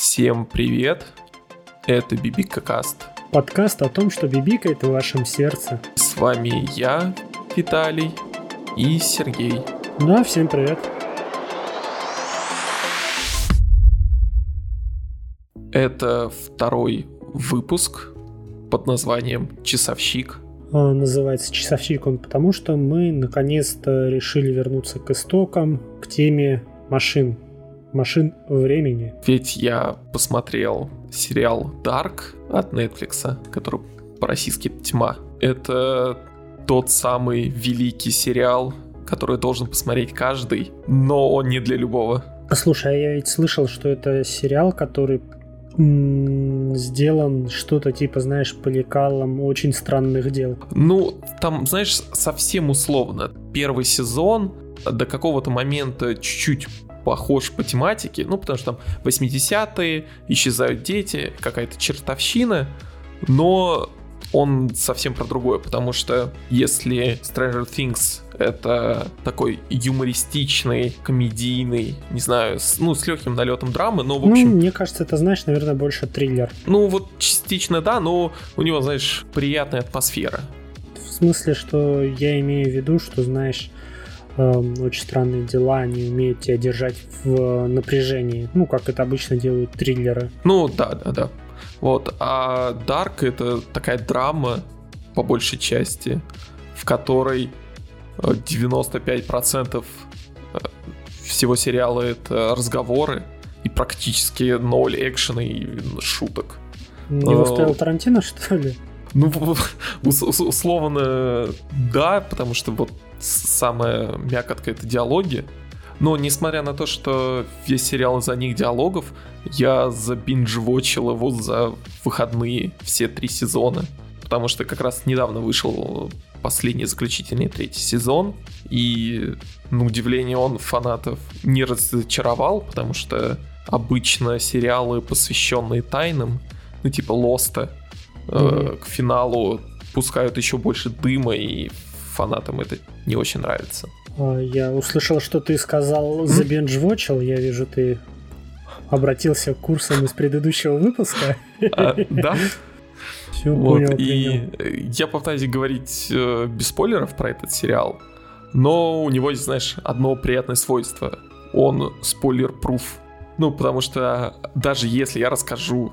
Всем привет! Это Бибика Каст. Подкаст о том, что бибикает в вашем сердце. С вами я, Виталий и Сергей. Ну а всем привет. Это второй выпуск под названием «Часовщик». А, Называется «Часовщик» он потому, что мы наконец-то решили вернуться к истокам, к теме машин. Машин времени. Ведь я посмотрел сериал Dark от Netflix, который по-российски «Тьма». Это тот самый великий сериал, который должен посмотреть каждый, но он не для любого. Слушай, а я ведь слышал, что это сериал, который сделан что-то типа, знаешь, по лекалам очень странных дел. Ну, там, знаешь, совсем условно. Первый сезон до какого-то момента чуть-чуть похож по тематике, ну, потому что там 80-е, исчезают дети, какая-то чертовщина, но он совсем про другое, потому что если Stranger Things это такой юмористичный, комедийный, не знаю, с, ну, с легким налетом драмы, но, в общем... Ну, мне кажется, это, знаешь, наверное, больше триллер. Ну, вот частично да, но у него, знаешь, приятная атмосфера. В смысле, что я имею в виду, что, знаешь, очень странные дела, они умеют тебя держать в напряжении. Ну, как это обычно делают триллеры. Ну, да, да, да. Вот. А Dark это такая драма, по большей части, в которой э, 95% э, всего сериала это разговоры и практически ноль экшена и шуток. Его Э, ставил Тарантино, что ли? Ну, ус- ус- условно, да, потому что вот самая мякотка это диалоги. Но несмотря на то, что весь сериал из-за них диалогов, я забинж-вотчил его за выходные все три сезона. Потому что как раз недавно вышел последний заключительный третий сезон. И, на удивление, он фанатов не разочаровал, потому что обычно сериалы, посвященные тайнам, ну типа Лоста, э, к финалу пускают еще больше дыма, и фанатам это не очень нравится. А, Я услышал, что ты сказал забенджвочил. Я вижу, ты обратился к курсам из предыдущего выпуска. А, да, Все вот, понял, и принял. я попытаюсь говорить э, без спойлеров про этот сериал, но у него есть, знаешь, одно приятное свойство. Он спойлер-пруф. Ну, потому что даже если я расскажу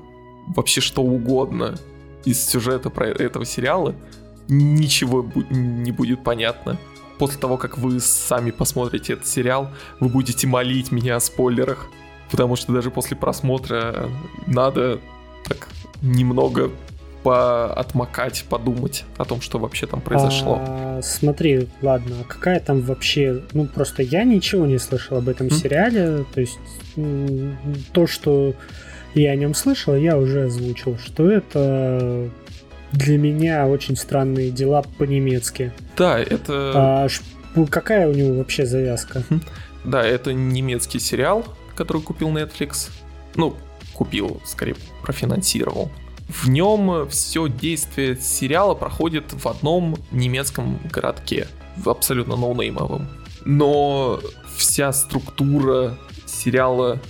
вообще что угодно из сюжета про этого сериала, ничего не будет понятно. После того, как вы сами посмотрите этот сериал, вы будете молить меня о спойлерах. Потому что даже после просмотра надо так немного поотмокать, подумать о том, что вообще там произошло. А, смотри, ладно, а какая там вообще... Ну, просто я ничего не слышал об этом М. сериале. То есть то, что я о нем слышал, я уже озвучил. Что это для меня очень странные дела по-немецки. Да, это... А ш- какая у него вообще завязка? Да, это немецкий сериал, который купил Netflix. Ну, купил, скорее, профинансировал. В нем все действие сериала проходит в одном немецком городке, абсолютно ноунеймовом. Но вся структура сериала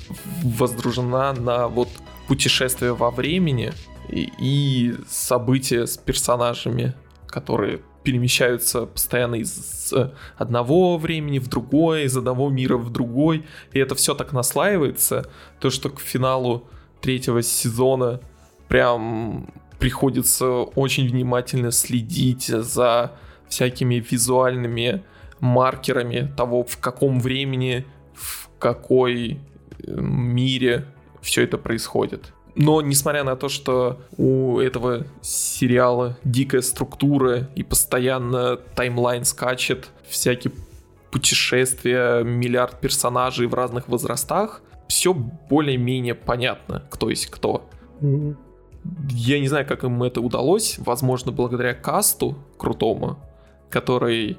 воздружена на вот путешествие во времени и, события с персонажами, которые перемещаются постоянно из одного времени в другое, из одного мира в другой, и это все так наслаивается, то что к финалу третьего сезона прям приходится очень внимательно следить за всякими визуальными маркерами того, в каком времени, в какой э, мире все это происходит. Но несмотря на то, что у этого сериала дикая структура и постоянно таймлайн скачет, всякие путешествия, миллиард персонажей в разных возрастах, все более-менее понятно, кто есть кто. Я не знаю, как им это удалось, возможно, благодаря касту крутому, который,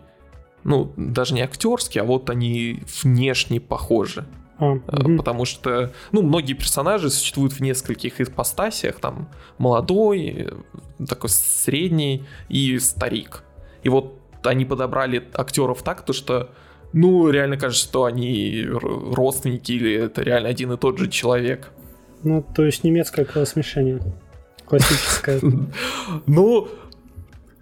ну, даже не актерский, а вот они внешне похожи. А, Э. Потому что, ну, многие персонажи существуют в нескольких ипостасиях, там, молодой, такой средний и старик. И вот они подобрали актеров так, то что, ну, реально кажется, что они родственники или это реально один и тот же человек. Ну, то есть немецкое кровосмешение. Классическое. Ну,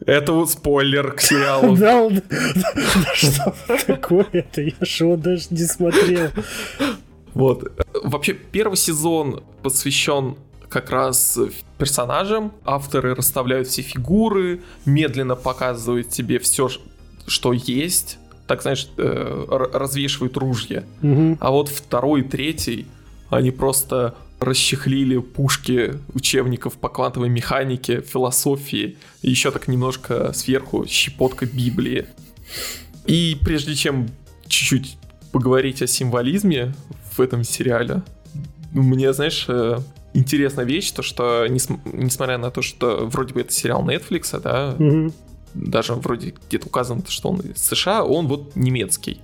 это вот спойлер к сериалу. Да, что такое это? Я его даже не смотрел. Вот. Вообще, первый сезон посвящен как раз персонажам. Авторы расставляют все фигуры, медленно показывают тебе все, что есть. Так, знаешь, э, развешивают ружья. Угу. А вот второй и третий, они просто расчехлили пушки учебников по квантовой механике, философии, и еще так немножко сверху щепотка Библии. И прежде чем чуть-чуть поговорить о символизме в этом сериале, мне, знаешь, э, интересная вещь, то что, несмотря на то, что вроде бы это сериал Netflix, да, угу. даже вроде где-то указано, что он из США, он вот немецкий.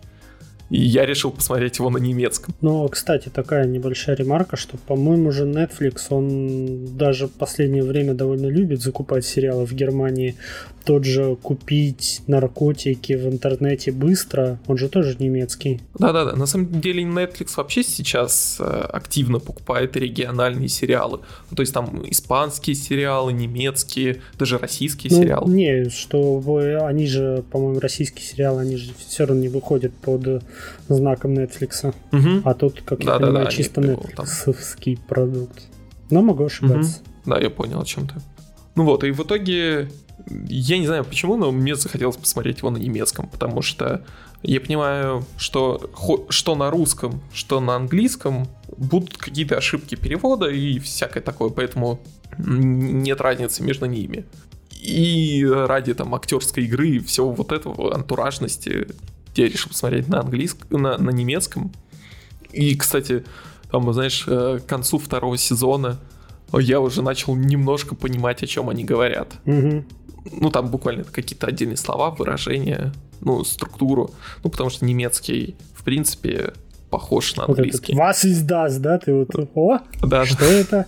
И я решил посмотреть его на немецком. Но, кстати, такая небольшая ремарка, что, по-моему, же Netflix, он даже в последнее время довольно любит закупать сериалы в Германии. Тот же купить наркотики в интернете быстро, он же тоже немецкий. Да-да-да, на самом деле Netflix вообще сейчас э, активно покупает региональные сериалы. Ну, то есть там испанские сериалы, немецкие, даже российские ну, сериалы. Не, что они же, по-моему, российские сериалы, они же все равно не выходят под знаком Netflix. Угу. А тут, как да, я понимаю, да, чисто Netflix продукт. Но могу ошибаться. Угу. Да, я понял о чем ты. Ну вот, и в итоге я не знаю почему, но мне захотелось посмотреть его на немецком, потому что я понимаю, что что на русском, что на английском будут какие-то ошибки перевода и всякое такое, поэтому нет разницы между ними. И ради там актерской игры и всего вот этого, антуражности, я решил посмотреть на английском, на, на немецком. И, кстати, там, знаешь, э, к концу второго сезона я уже начал немножко понимать, о чем они говорят. Угу. Ну, там буквально какие-то отдельные слова, выражения, ну, структуру. Ну, потому что немецкий, в принципе, похож на английский. Вас из das, да? Ты вот, о, да, что это?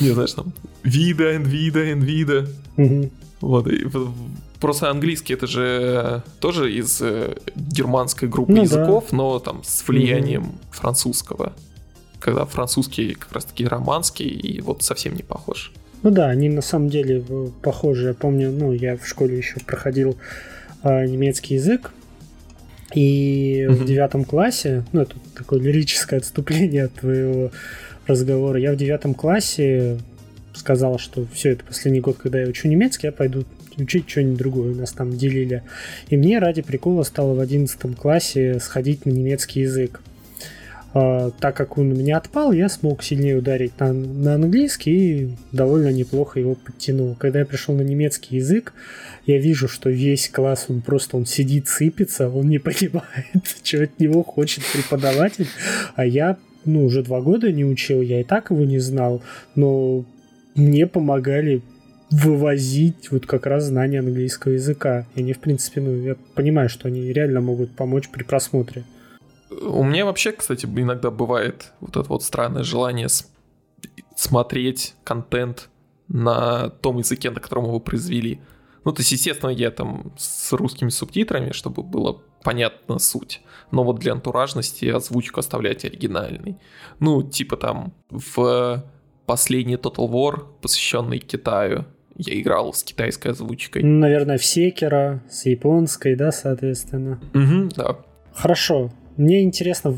Не, знаешь, там, вида, вида, вида. Вот, и Просто английский это же тоже из э, германской группы ну, языков, да. но там с влиянием mm французского. Когда французский как раз таки романский и вот совсем не похож. Ну да, они на самом деле похожи. Я помню, ну, я в школе еще проходил э, немецкий язык. И mm-hmm. в девятом классе, ну, это такое лирическое отступление от твоего разговора. Я в девятом классе сказал, что все, это последний год, когда я учу немецкий, я пойду учить что-нибудь другое. У нас там делили. И мне ради прикола стало в одиннадцатом классе сходить на немецкий язык. Uh, так как он у меня отпал, я смог сильнее ударить на, на английский и довольно неплохо его подтянул. Когда я пришел на немецкий язык, я вижу, что весь класс, он просто он сидит, сыпется, он не понимает, что от него хочет преподаватель, а я ну, уже два года не учил, я и так его не знал, но мне помогали вывозить вот как раз знания английского языка. И они, в принципе, ну, я понимаю, что они реально могут помочь при просмотре. У меня вообще, кстати, иногда бывает вот это вот странное желание смотреть контент на том языке, на котором его произвели. Ну, то есть, естественно, я там с русскими субтитрами, чтобы было понятна суть. Но вот для антуражности озвучку оставлять оригинальный. Ну, типа там в последний Total War, посвященный Китаю, я играл с китайской озвучкой. Ну, наверное, в Секера, с японской, да, соответственно. Угу, да. Хорошо. Мне интересно,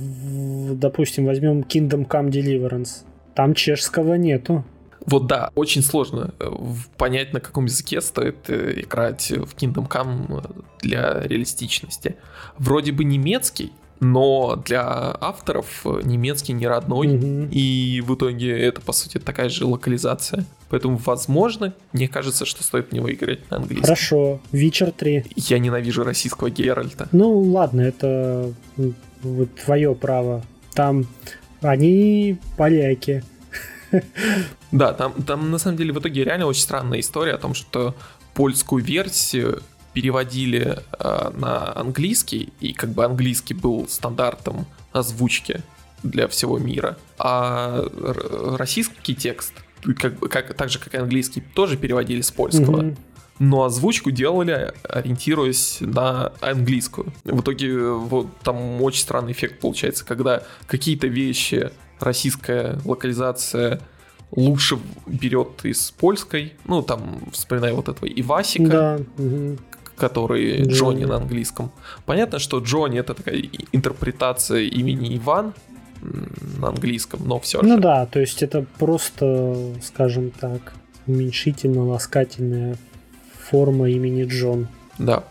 допустим, возьмем Kingdom Come Deliverance. Там чешского нету. Вот да, очень сложно э, понять, на каком языке стоит э, играть в Kingdom Come для реалистичности. Вроде бы немецкий, но для авторов э, немецкий не родной, mm-hmm. и в итоге это, по сути, такая же локализация. Поэтому, возможно, мне кажется, что стоит в него играть на английском. Хорошо, Witcher 3. Я ненавижу российского Геральта. Ну, ладно, это вот твое право. Там они поляки. Да, там, там на самом деле в итоге реально очень странная история о том, что польскую версию переводили э, на английский, и как бы английский был стандартом озвучки для всего мира, а российский текст, как, как, так же как и английский, тоже переводили с польского. Mm-hmm. Но озвучку делали, ориентируясь на английскую. В итоге вот там очень странный эффект получается, когда какие-то вещи российская локализация лучше берет из польской. Ну, там, вспоминаю вот этого Ивасика, Да. мгм. который Джонни. Джонни на английском. Понятно, что Джонни это такая интерпретация имени Иван на английском, но все же. Ну да, то есть это просто, скажем так, уменьшительно-ласкательная форма имени Джон. Да.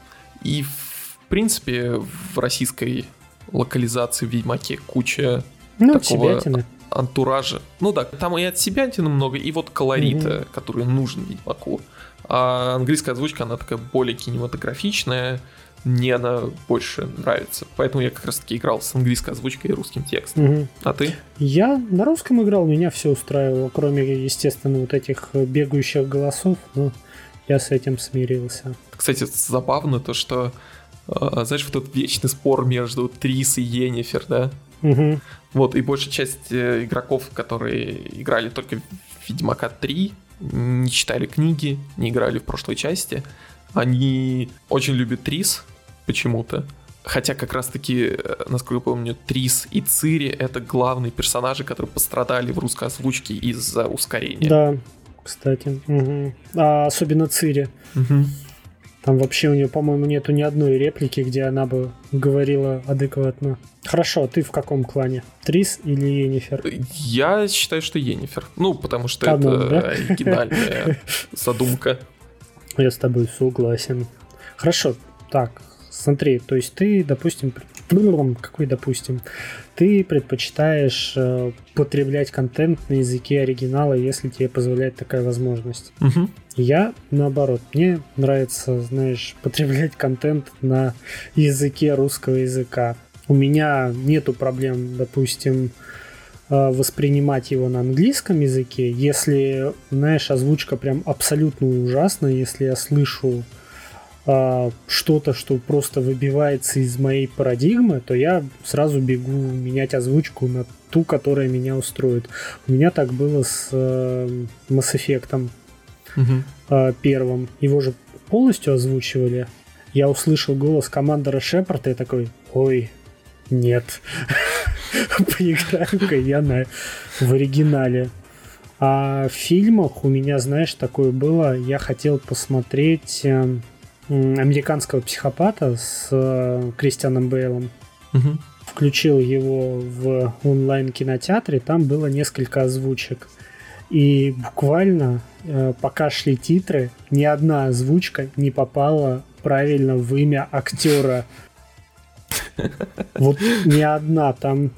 И в принципе в российской локализации в Ведьмаке куча Ну, Такого- себятины. антуража. Ну да, там и от себя много, и вот колорита, который нужен Ведьмаку. А английская озвучка, она такая более кинематографичная, мне она больше нравится. Поэтому я как раз таки играл с английской озвучкой и русским текстом. Мгм. А ты? Я на русском играл, меня все устраивало, кроме, естественно, вот этих бегающих голосов, но я с этим смирился. Кстати, забавно то, что э, знаешь, вот этот вечный спор между Трис и Йеннифер, да? Мгм. Вот, и большая часть э, игроков, которые играли только в Ведьмака 3, не читали книги, не играли в прошлой части, они очень любят Трис почему-то. Хотя как раз-таки, э, насколько я помню, Трис и Цири — это главные персонажи, которые пострадали в русской озвучке из-за ускорения. Да, кстати. Мгм. А особенно Цири. Мгм. Там вообще у нее, по-моему, нету ни одной реплики, где она бы говорила адекватно. Хорошо, а ты в каком клане? Трис или Енифер? Я считаю, что Йеннифер. Ну, потому что Канон, это да? оригинальная задумка. Я с тобой согласен. Хорошо, так, смотри, то есть ты, допустим, какой допустим, ты предпочитаешь э, потреблять контент на языке оригинала, если тебе позволяет такая возможность. Мгм. Я наоборот, мне нравится, знаешь, потреблять контент на языке русского языка. У меня нету проблем, допустим, э, воспринимать его на английском языке, если, знаешь, озвучка прям абсолютно ужасная, если я слышу а, что-то, что просто выбивается из моей парадигмы, то я сразу бегу менять озвучку на ту, которая меня устроит. У меня так было с э, Mass Effect Мгм. э, первым. Его же полностью озвучивали. Я услышал голос командора Шепарда и такой, ой, нет. Поиграю-ка я на, в оригинале. А в фильмах у меня, знаешь, такое было. Я хотел посмотреть э, американского психопата с э, Кристианом Бейлом. Мгм. Включил его в онлайн-кинотеатре, там было несколько озвучек. И буквально, э, пока шли титры, ни одна озвучка не попала правильно в имя актера. Вот ни одна. Там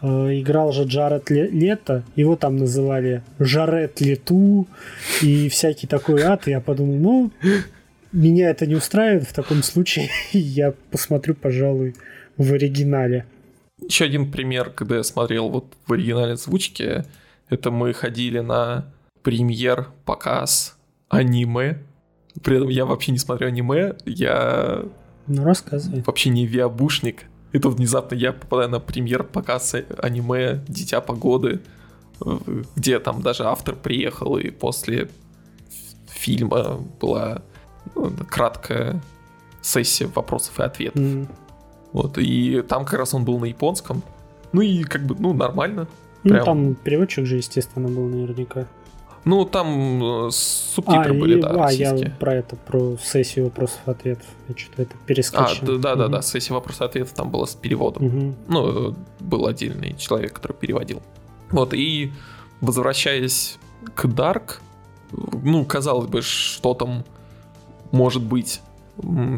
э, играл же Джаред Ле- Лето, его там называли Жарет Лету и всякий такой ад. И я подумал, ну, меня это не устраивает в таком случае. Я посмотрю, пожалуй, в оригинале. Еще один пример, когда я смотрел вот в оригинальной озвучке, это мы ходили на премьер показ аниме. При этом я вообще не смотрю аниме, я Ну, рассказывай. вообще не виабушник. И тут внезапно я попадаю на премьер показ аниме «Дитя погоды», э, где там даже автор приехал, и после фильма была ну, краткая сессия вопросов и ответов. М. Вот, и там как раз он был на японском. Ну и как бы, ну, нормально. Ну, Прям- там переводчик же, естественно, был наверняка. Ну, там э, субтитры а, были, и- да, а, я российские. про это, про сессию вопросов-ответов. Я что-то это А, перескочил. да, да, Мгм. да, сессия вопрос-ответ там была с переводом. Мгм. Ну, э, был отдельный человек, который переводил. Вот, и возвращаясь к Dark, ну, казалось бы, что там может быть?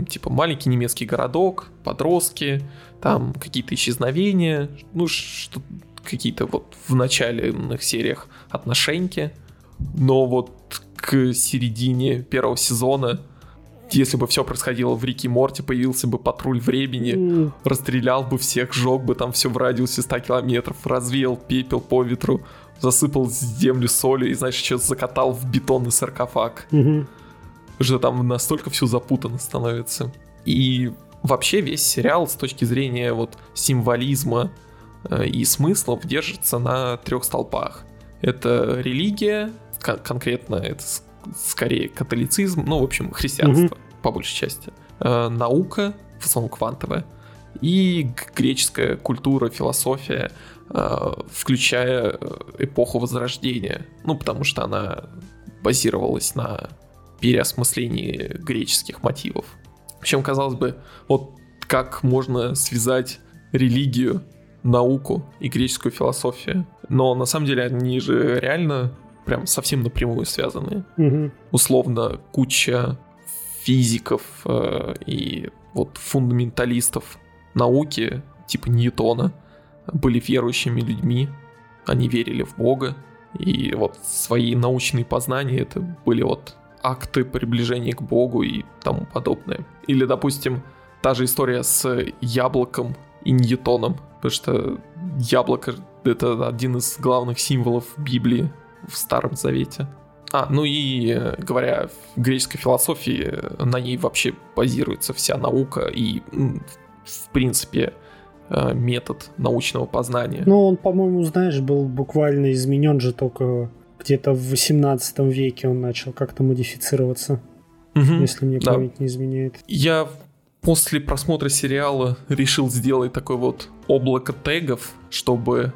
Типа маленький немецкий городок, подростки, там какие-то исчезновения, ну, что какие-то вот в начальных сериях отношеньки. Но вот к середине первого сезона, если бы все происходило в Рике Морте, появился бы патруль времени, М, расстрелял бы всех, сжег бы там все в радиусе 100 километров, развеял пепел по ветру, засыпал землю солью и, знаешь, еще закатал в бетонный саркофаг. мгм. Что там настолько все запутанно становится. И вообще весь сериал с точки зрения вот символизма э, и смыслов держится на трех столпах. Это религия, кон- конкретно это скорее католицизм, ну, в общем, христианство, по большей части. Э, Наука, в основном квантовая, и греческая культура, философия, э, включая эпоху Возрождения. Ну, потому что она базировалась на переосмыслении греческих мотивов. Причем, казалось бы, вот как можно связать религию, науку и греческую философию. Но на самом деле они же реально прям совсем напрямую связаны. Угу. Условно, куча физиков э, и вот фундаменталистов науки, типа Ньютона, были верующими людьми. Они верили в Бога. И вот свои научные познания это были вот акты приближения к Богу и тому подобное. Или, допустим, та же история с яблоком и Ньютоном, потому что яблоко — это один из главных символов Библии в Старом Завете. А, ну и говоря в греческой философии, на ней вообще базируется вся наука и, в принципе, э, метод научного познания. Ну, он, по-моему, знаешь, был буквально изменен же только где-то в 18 веке он начал как-то модифицироваться, угу, если мне да. память не изменяет. Я после просмотра сериала решил сделать такой вот облако тегов, чтобы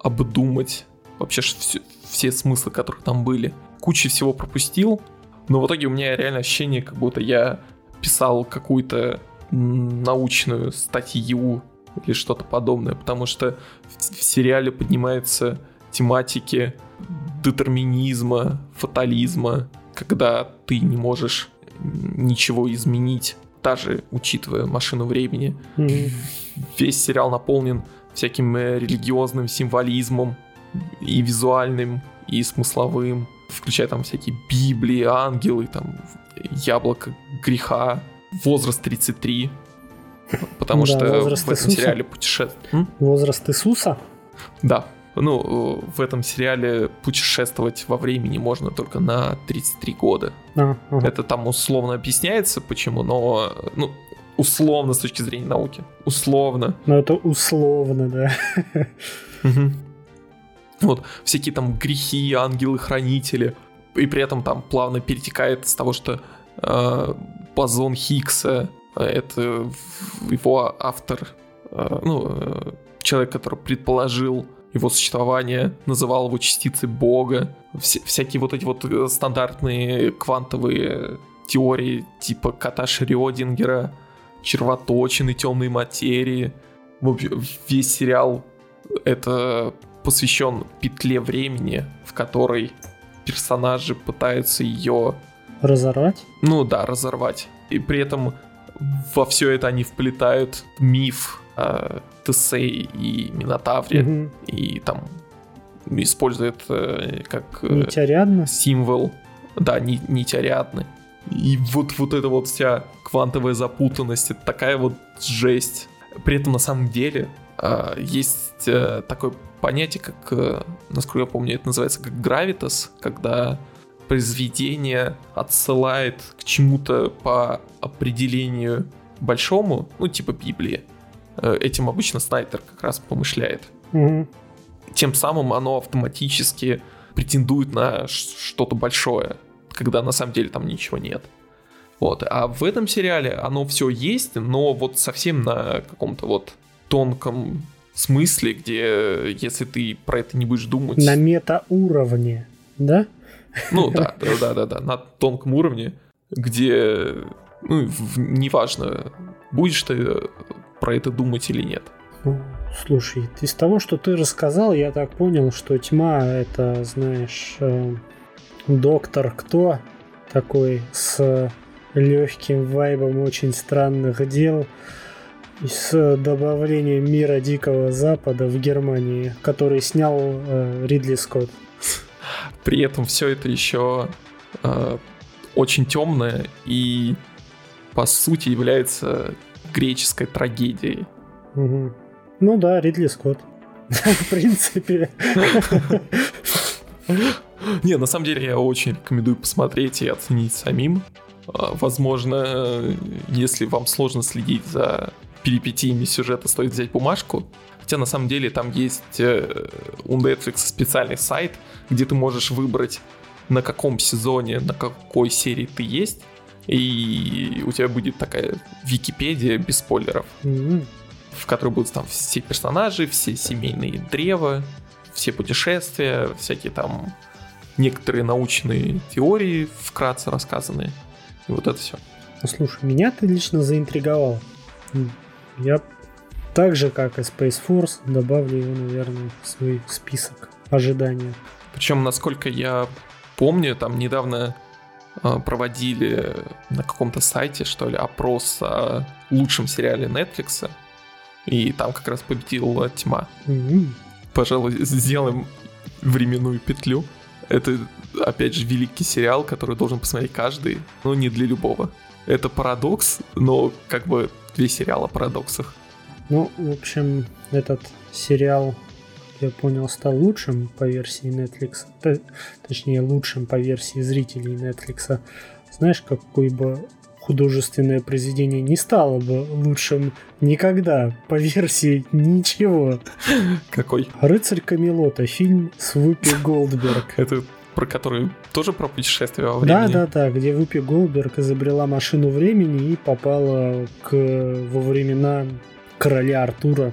обдумать вообще все, все смыслы, которые там были. Куча всего пропустил, но в итоге у меня реально ощущение, как будто я писал какую-то научную статью или что-то подобное, потому что в, в сериале поднимаются тематики детерминизма, фатализма, когда ты не можешь ничего изменить, даже учитывая машину времени. Mm-hmm. Весь сериал наполнен всяким э, религиозным символизмом и визуальным, и смысловым, включая там всякие Библии, ангелы, там яблоко греха, возраст 33, потому да, что в этом Иисуса. сериале путешествие... Возраст Иисуса? Да, ну, в этом сериале путешествовать во времени можно только на 33 года. А, ага. Это там условно объясняется, почему, но, ну, условно с точки зрения науки. Условно. Ну, это условно, да. Угу. Вот, всякие там грехи, ангелы-хранители. И при этом там плавно перетекает с того, что э, бозон Хиггса, э, это его автор, э, ну, э, человек, который предположил его существование, называл его частицей Бога. Вся, всякие вот эти вот э, стандартные квантовые теории типа кота Шрёдингера, червоточины, темной материи. Весь сериал это посвящен петле времени, в которой персонажи пытаются ее разорвать. Ну да, разорвать. И при этом во все это они вплетают миф э, Тесей и Минотавре, угу. и там используют э, как э, символ, да, ни, нить Ариадны. И вот, вот эта вот вся квантовая запутанность, это такая вот жесть. При этом на самом деле э, есть э, такое понятие, как, э, насколько я помню, это называется как гравитас, когда произведение отсылает к чему-то по определению большому, ну типа Библии. Э, этим обычно Снайдер как раз помышляет. Угу. Тем самым оно автоматически претендует на что-то большое, когда на самом деле там ничего нет. Вот. А в этом сериале оно все есть, но вот совсем на каком-то вот тонком смысле, где если ты про это не будешь думать... На метауровне, да? Ну да, да, да, да, да, на тонком уровне, где, ну, неважно, будешь ты про это думать или нет. Слушай, из того, что ты рассказал, я так понял, что тьма это, знаешь, э, доктор кто такой с легким вайбом очень странных дел с добавлением мира Дикого Запада в Германии, который снял э, Ридли Скотт. При этом все это еще э, очень темное и по сути является греческой трагедией. Угу. Ну да, Ридли Скотт. В принципе. Не, на самом деле я очень рекомендую посмотреть и оценить самим. А, возможно, если вам сложно следить за перипетиями сюжета, стоит взять бумажку. Хотя на самом деле там есть э, у Netflix специальный сайт, где ты можешь выбрать на каком сезоне, на какой серии ты есть, и у тебя будет такая Википедия без спойлеров. Mm-hmm. в которой будут там все персонажи, все семейные древа, все путешествия, всякие там некоторые научные теории вкратце рассказанные. И вот это все. Ну, слушай, меня ты лично заинтриговал. Я так же, как и Space Force, добавлю его, наверное, в свой список ожидания. Причем, насколько я помню, там недавно проводили на каком-то сайте, что ли, опрос о лучшем сериале Netflix, и там как раз победила тьма. Mm-hmm. Пожалуй, сделаем временную петлю. Это, опять же, великий сериал, который должен посмотреть каждый, но не для любого. Это парадокс, но как бы весь сериал о парадоксах. Ну, в общем, этот сериал, я понял, стал лучшим по версии Netflix. Точнее, лучшим по версии зрителей Netflix. Знаешь, какой бы художественное произведение не стало бы лучшим никогда по версии ничего. Какой? «Рыцарь Камелота», фильм с Вупи Голдберг. Это про который тоже про путешествие во времени. Да, да, да, где Вупи Голдберг изобрела машину времени и попала к, во времена короля Артура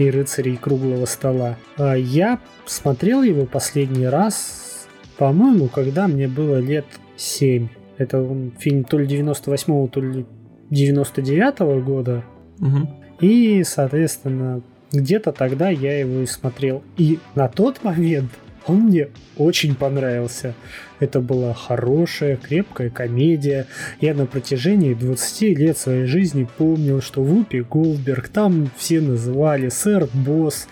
и рыцарей круглого стола. А я смотрел его последний раз, по-моему, когда мне было лет 7. Это он, фильм то ли 98-го, то ли 99-го года. Угу. И, соответственно, где-то тогда я его и смотрел. И на тот момент он мне очень понравился. Это была хорошая, крепкая комедия. Я на протяжении 20 лет своей жизни помнил, что Вупи Голдберг там все называли сэр Босс,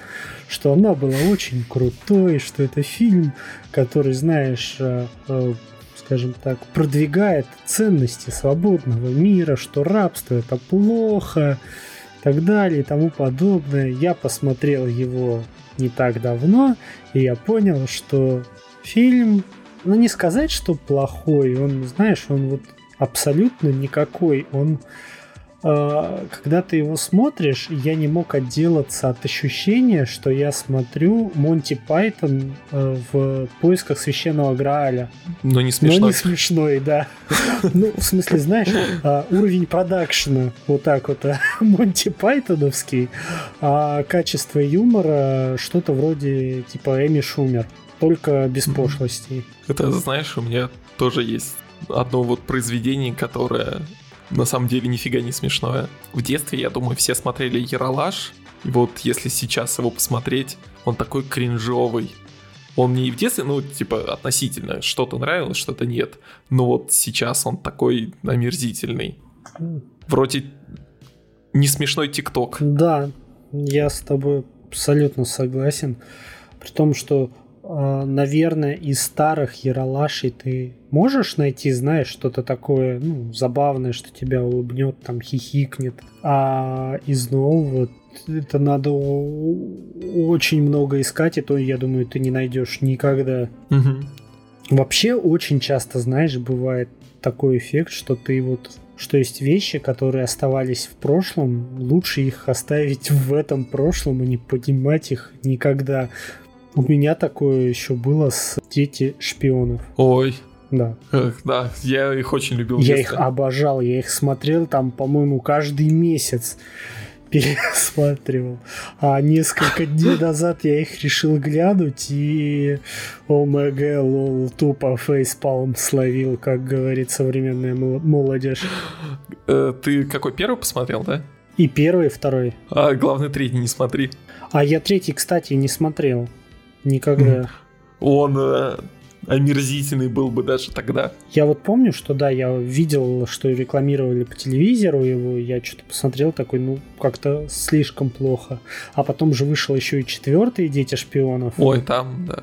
что она была очень крутой, что это фильм, который, знаешь, э, э, скажем так, продвигает ценности свободного мира, что рабство это плохо, и так далее и тому подобное. Я посмотрел его не так давно, и я понял, что фильм, ну не сказать, что плохой, он, знаешь, он вот абсолютно никакой, он когда ты его смотришь, я не мог отделаться от ощущения, что я смотрю Монти Пайтон э, в поисках священного Грааля. Но не смешной. Но не смешной, да. Ну, в смысле, знаешь, а, уровень продакшена вот так вот Монти Пайтоновский, а качество юмора что-то вроде типа Эми Шумер, только без пошлостей. Это, знаешь, у меня тоже есть одно вот произведение, которое на самом деле нифига не смешное. В детстве, я думаю, все смотрели Яралаш, и вот если сейчас его посмотреть, он такой кринжовый. Он мне и в детстве, ну, типа, относительно, что-то нравилось, что-то нет. Но вот сейчас он такой омерзительный. Вроде не смешной ТикТок. Да, я с тобой абсолютно согласен. При том, что наверное, из старых Яралашей ты можешь найти, знаешь, что-то такое, ну, забавное, что тебя улыбнет, там, хихикнет. А из нового это надо очень много искать, и то, я думаю, ты не найдешь никогда. Угу. Вообще, очень часто, знаешь, бывает такой эффект, что ты вот что есть вещи, которые оставались в прошлом, лучше их оставить в этом прошлом и не поднимать их никогда. У меня такое еще было с дети шпионов. Ой. Да. Эх, да, я их очень любил. Я их обожал, я их смотрел там, по-моему, каждый месяц пересматривал. А несколько дней назад я их решил глянуть и ОМГ, лол, тупо фейспалм словил, как говорит современная молодежь. Э, ты какой первый посмотрел, да? И первый, и второй. А главный третий не смотри. А я третий, кстати, не смотрел. Никогда. Он э, омерзительный был бы даже тогда. Я вот помню, что да, я видел, что рекламировали по телевизору его, я что-то посмотрел такой, ну, как-то слишком плохо. А потом же вышел еще и четвертый «Дети шпионов». Ой, там, да.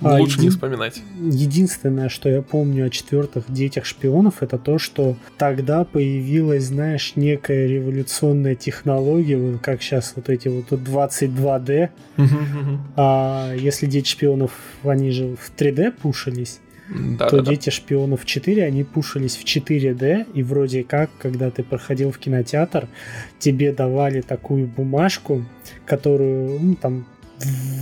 А, Лучше еди... не вспоминать. Единственное, что я помню о четвертых детях шпионов, это то, что тогда появилась, знаешь, некая революционная технология, вот как сейчас вот эти вот 22D. а если дети шпионов, они же в 3D пушились. Да, то да, дети да. шпионов 4, они пушились в 4D, и вроде как, когда ты проходил в кинотеатр, тебе давали такую бумажку, которую, ну, там,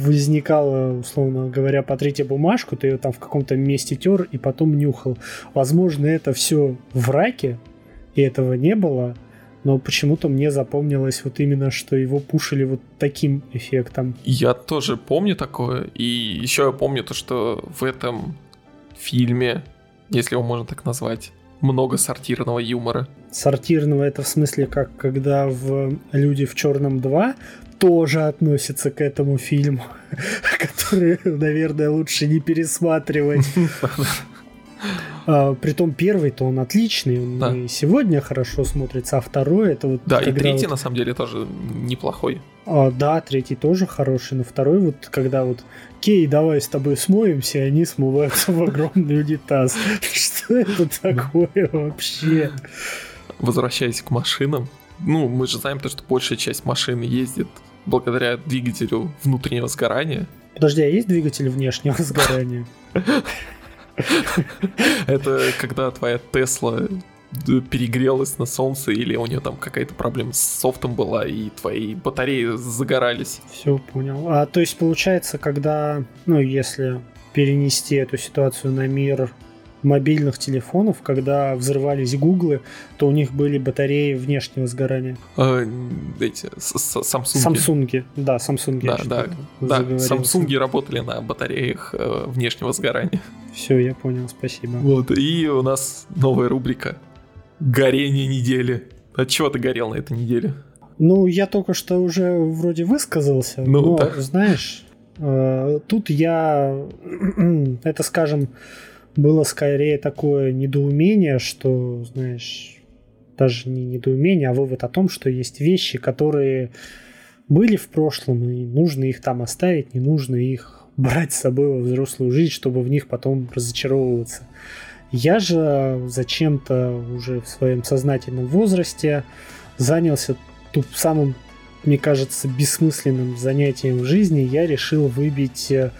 возникала, условно говоря, по третья бумажку, ты ее там в каком-то месте тер и потом нюхал. Возможно, это все в раке, и этого не было, но почему-то мне запомнилось вот именно, что его пушили вот таким эффектом. Я тоже помню такое, и еще я помню то, что в этом фильме, если его можно так назвать, много сортирного юмора. Сортирного это в смысле как когда в «Люди в черном 2» тоже относится к этому фильму, который, наверное, лучше не пересматривать. А, притом первый-то он отличный, он да. и сегодня хорошо смотрится, а второй это вот... Да, и третий вот... на самом деле тоже неплохой. А, да, третий тоже хороший, но второй вот, когда вот Кей, давай с тобой смоемся, и они смываются в огромный унитаз. Что это такое вообще? Возвращаясь к машинам, ну, мы же знаем то, что большая часть машин ездит благодаря двигателю внутреннего сгорания. Подожди, а есть двигатель внешнего сгорания? Это когда твоя Тесла перегрелась на солнце или у нее там какая-то проблема с софтом была и твои батареи загорались. Все понял. А то есть получается, когда, ну, если перенести эту ситуацию на мир мобильных телефонов, когда взрывались гуглы, то у них были батареи внешнего сгорания. А, эти, Samsung. Samsung, да, Samsung. Да, да, да, Samsung работали на батареях э, внешнего сгорания. Все, я понял, спасибо. Вот, и у нас новая рубрика «Горение недели». От чего ты горел на этой неделе? Ну, я только что уже вроде высказался, ну, но, так. знаешь, э, тут я, это, скажем, было скорее такое недоумение, что, знаешь, даже не недоумение, а вывод о том, что есть вещи, которые были в прошлом, и нужно их там оставить, не нужно их брать с собой во взрослую жизнь, чтобы в них потом разочаровываться. Я же зачем-то уже в своем сознательном возрасте занялся тут самым, мне кажется, бессмысленным занятием в жизни. Я решил выбить э,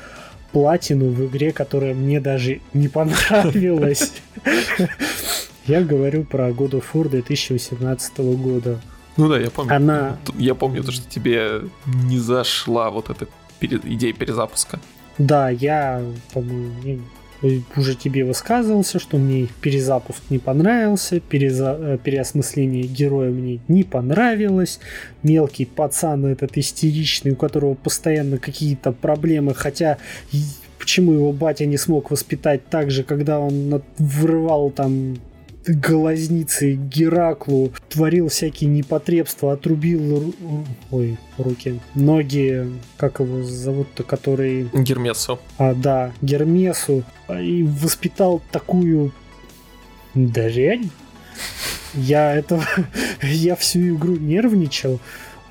платину в игре, которая мне даже не понравилась. Я говорю про God of War 2018 года. Ну да, я помню. Она... Я помню то, что тебе не зашла вот эта идея перезапуска. Да, я, по-моему, уже тебе высказывался, что мне перезапуск не понравился, переза... Э, переосмысление героя мне не понравилось, мелкий пацан этот истеричный, у которого постоянно какие-то проблемы, хотя почему его батя не смог воспитать так же, когда он вырывал там глазницы Гераклу, творил всякие непотребства, отрубил ой, руки, ноги, как его зовут-то, который... Гермесу. А, да, Гермесу. И воспитал такую дрянь. Я это... Я всю игру нервничал.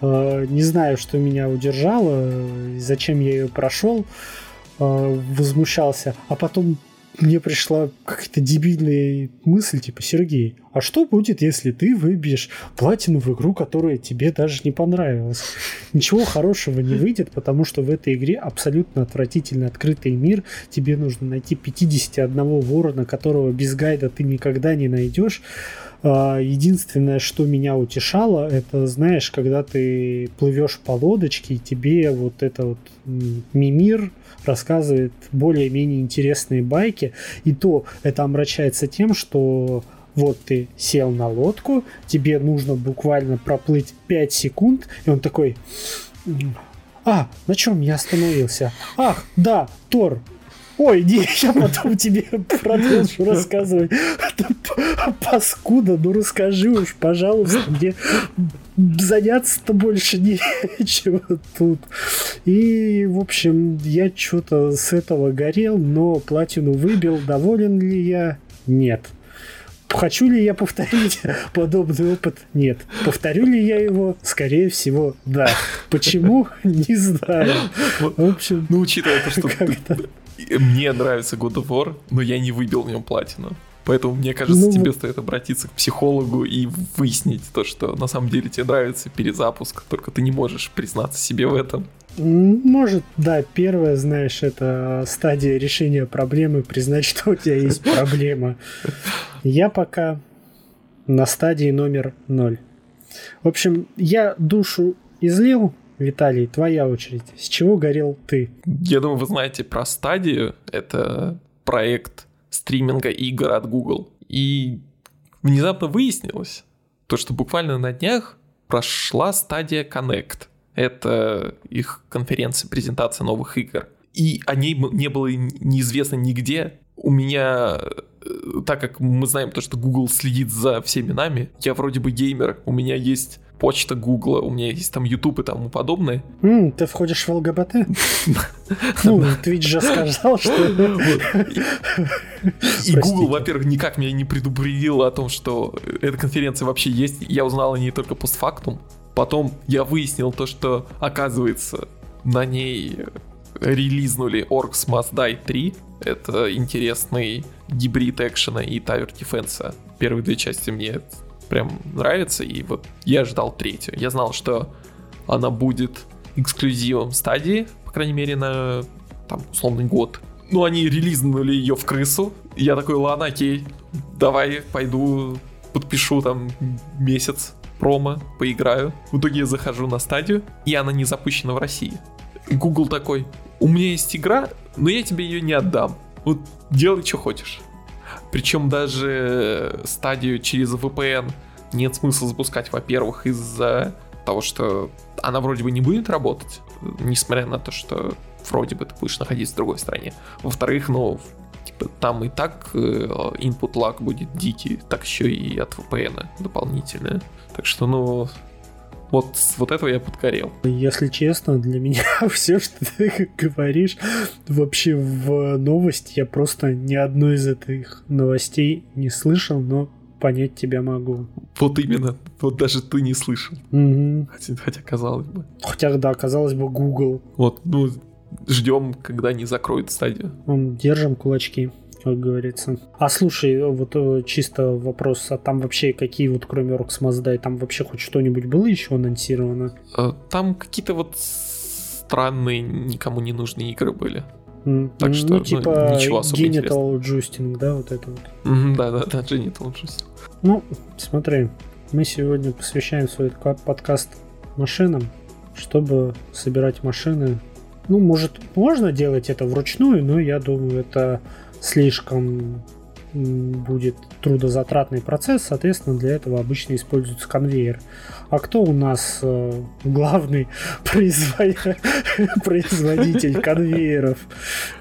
А, не знаю, что меня удержало, зачем я ее прошел. А, возмущался. А потом мне пришла какая-то дебильная мысль, типа, Сергей, а что будет, если ты выбьешь платину в игру, которая тебе даже не понравилась? Ничего хорошего не выйдет, потому что в этой игре абсолютно отвратительно открытый мир. Тебе нужно найти 51 ворона, которого без гайда ты никогда не найдешь. А, единственное, что меня утешало, это, знаешь, когда ты плывешь по лодочке, и тебе вот это вот мимир рассказывает более-менее интересные байки, и то это омрачается тем, что вот ты сел на лодку, тебе нужно буквально проплыть 5 секунд, и он такой, а, на чем я остановился? Ах, да, Тор, Ой, не, я потом тебе продолжу рассказывать. Паскуда, ну расскажи уж, пожалуйста, мне заняться-то больше нечего тут. И, в общем, я что-то с этого горел, но платину выбил. Доволен ли я? Нет. Хочу ли я повторить подобный опыт? Нет. Повторю ли я его? Скорее всего, да. Почему? Не знаю. В общем, ну, учитывая то, что мне нравится God of War, но я не выбил в нем платину. Поэтому, мне кажется, ну, тебе стоит обратиться к психологу и выяснить то, что на самом деле тебе нравится перезапуск, только ты не можешь признаться себе в этом. Может, да, первое, знаешь, это стадия решения проблемы, признать, что у тебя есть проблема. Я пока на стадии номер ноль. В общем, я душу излил, Виталий, твоя очередь. С чего горел ты? Я думаю, вы знаете про стадию. Это проект стриминга игр от Google. И внезапно выяснилось, то, что буквально на днях прошла стадия Connect. Это их конференция, презентация новых игр. И о ней не было неизвестно нигде. У меня, э, так как мы знаем то, что Google следит за всеми нами, я вроде бы геймер, у меня есть почта Гугла, у меня есть там YouTube и тому подобное. Mm, ты входишь в ЛГБТ? Ну, Twitch же сказал, что... И Google, во-первых, никак меня не предупредил о том, что эта конференция вообще есть. Я узнал о ней только постфактум. Потом я выяснил то, что, оказывается, на ней релизнули Orcs Must Die 3. Это интересный гибрид экшена и тавер дефенса. Первые две части мне прям нравится, и вот я ждал третью. Я знал, что она будет эксклюзивом стадии, по крайней мере, на там условный год. Ну, они релизнули ее в крысу. Я такой, ладно, окей, давай пойду подпишу там месяц промо, поиграю. В итоге я захожу на стадию, и она не запущена в России. Google такой, у меня есть игра, но я тебе ее не отдам. Вот делай, что хочешь. Причем даже стадию через VPN нет смысла запускать, во-первых, из-за того, что она вроде бы не будет работать, несмотря на то, что вроде бы ты будешь находиться в другой стране. Во-вторых, ну, типа, там и так э, input lag будет дикий, так еще и от VPN дополнительное. Так что, ну, вот, вот этого я подгорел. Если честно, для меня все, что ты говоришь, вообще в новости я просто ни одной из этих новостей не слышал, но понять тебя могу. Вот именно, вот даже ты не слышал. Угу. Хотя, хотя казалось бы. Хотя, да, казалось бы, Google. Вот, ну, ждем, когда они закроют стадию. Держим кулачки как говорится. А слушай, вот э, чисто вопрос, а там вообще какие вот кроме Orcs Must там вообще хоть что-нибудь было еще анонсировано? Э, там какие-то вот странные, никому не нужные игры были. Так что, ну, ну типа ну, ничего особо Genital Justing, да, вот это вот. Mm, да, да, да, Genital Justing. Ну, смотри, мы сегодня посвящаем свой подкаст машинам, чтобы собирать машины. Ну, может, можно делать это вручную, но я думаю, это слишком будет трудозатратный процесс, соответственно, для этого обычно используется конвейер. А кто у нас э, главный производитель конвейеров?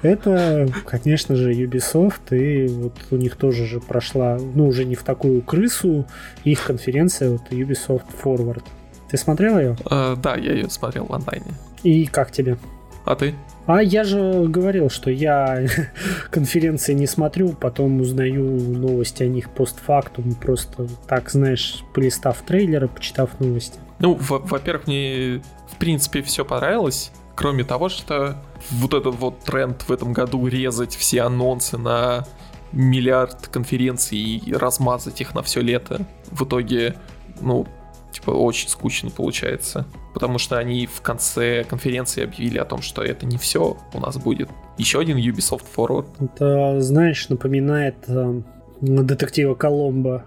Это, конечно же, Ubisoft, и вот у них тоже же прошла, ну, уже не в такую крысу, их конференция, вот Ubisoft Forward. Ты смотрел ее? Uh, да, я ее смотрел в онлайне. И как тебе? А ты? А я же говорил, что я конференции не смотрю, потом узнаю новости о них постфактум, просто так, знаешь, полистав трейлеры, почитав новости. Ну, во-первых, мне в принципе все понравилось, кроме того, что вот этот вот тренд в этом году резать все анонсы на миллиард конференций и размазать их на все лето, в итоге, ну, типа, очень скучно получается. Потому что они в конце конференции объявили о том, что это не все. У нас будет еще один Ubisoft Forward. Это, знаешь, напоминает э, детектива Коломбо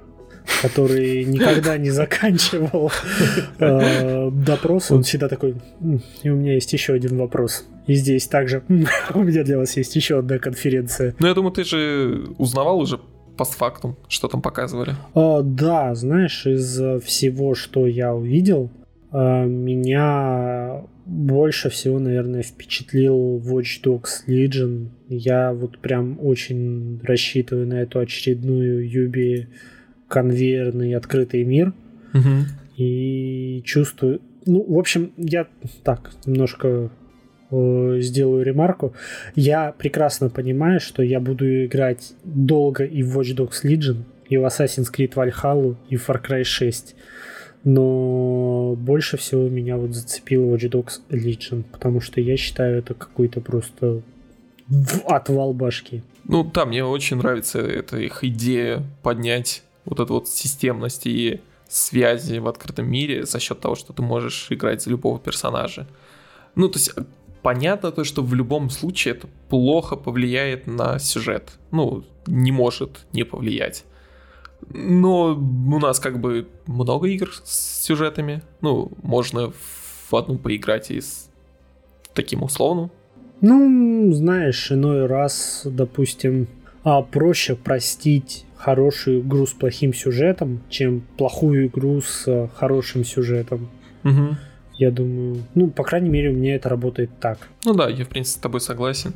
который никогда не заканчивал э, допрос, он всегда такой, и у меня есть еще один вопрос. И здесь также у меня для вас есть еще одна конференция. Ну, я думаю, ты же узнавал уже постфактум, что там показывали? О, да, знаешь, из всего, что я увидел, э, меня больше всего, наверное, впечатлил Watch Dogs Legion. Я вот прям очень рассчитываю на эту очередную Юби конвейерный открытый мир. Угу. И чувствую... Ну, в общем, я так немножко Э, сделаю ремарку. Я прекрасно понимаю, что я буду играть долго и в Watch Dogs Legion, и в Assassin's Creed Valhalla, и в Far Cry 6. Но больше всего меня вот зацепил Watch Dogs Legion, потому что я считаю это какой-то просто отвал башки. Ну да, мне очень нравится эта их идея поднять вот эту вот системность и связи в открытом мире за счет того, что ты можешь играть за любого персонажа. Ну, то есть понятно то, что в любом случае это плохо повлияет на сюжет. Ну, не может не повлиять. Но у нас как бы много игр с сюжетами. Ну, можно в одну поиграть и с таким условным. Ну, знаешь, иной раз, допустим, а проще простить хорошую игру с плохим сюжетом, чем плохую игру с хорошим сюжетом. Угу. Я думаю, ну, по крайней мере, у меня это работает так. Ну да, я, в принципе, с тобой согласен.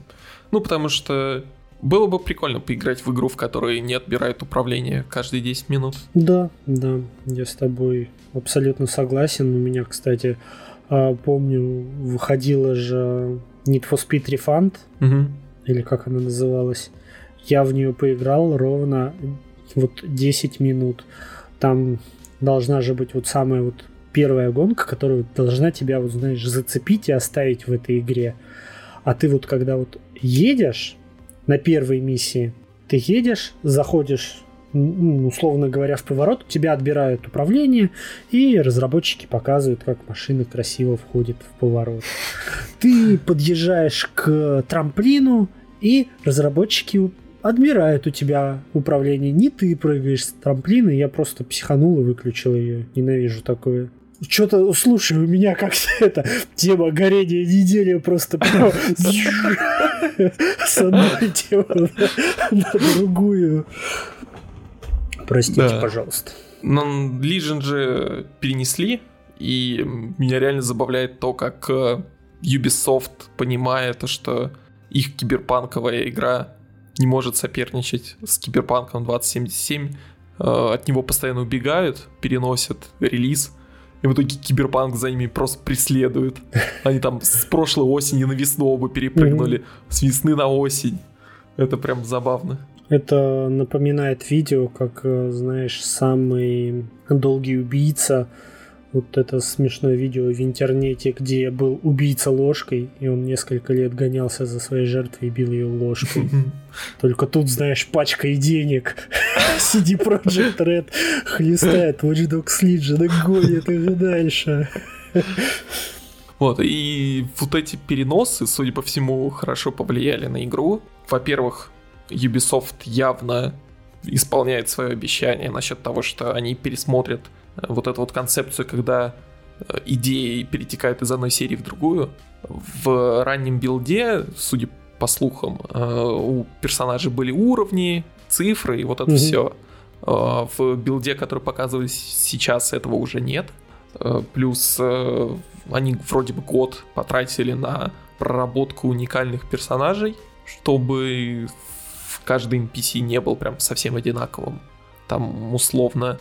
Ну, потому что было бы прикольно поиграть в игру, в которой не отбирают управление каждые 10 минут. Да, да, я с тобой абсолютно согласен. У меня, кстати, а, помню, выходила же Need for Speed Refund, угу. или как она называлась. Я в нее поиграл ровно вот 10 минут. Там должна же быть вот самая вот первая гонка, которая должна тебя, вот знаешь, зацепить и оставить в этой игре. А ты вот когда вот едешь на первой миссии, ты едешь, заходишь условно говоря, в поворот, тебя отбирают управление, и разработчики показывают, как машина красиво входит в поворот. Ты подъезжаешь к трамплину, и разработчики отбирают у тебя управление. Не ты прыгаешь с трамплина, я просто психанул и выключил ее. Ненавижу такое. Что-то, слушай, у меня как-то это тема горения недели просто с одной темы на другую. Простите, пожалуйста. Но Legion же перенесли, и меня реально забавляет то, как э, Ubisoft, понимая то, что их киберпанковая игра не может соперничать с киберпанком 2077, э, от него постоянно убегают, переносят релиз, и в итоге киберпанк за ними просто преследует. Они там с прошлой осени на весну оба перепрыгнули, с весны на осень. Это прям забавно. Это напоминает видео, как, э, знаешь, самый долгий убийца. Вот это смешное видео в интернете, где был убийца ложкой, и он несколько лет гонялся за своей жертвой и бил ее ложкой. Только тут, знаешь, пачка и денег. CD Projekt Red хлестает Watch Dogs Legion и гонит их дальше. Вот, и вот эти переносы, судя по всему, хорошо повлияли на игру. Во-первых, Ubisoft явно исполняет свое обещание насчет того, что они пересмотрят вот эту вот концепцию, когда э, идеи перетекают из одной серии в другую. В раннем билде, судя по слухам, э, у персонажей были уровни, цифры и вот это mm-hmm. все. В билде, который показывали сейчас, этого уже нет. Плюс они вроде бы год потратили на проработку уникальных персонажей, чтобы каждый NPC не был прям совсем одинаковым. Там условно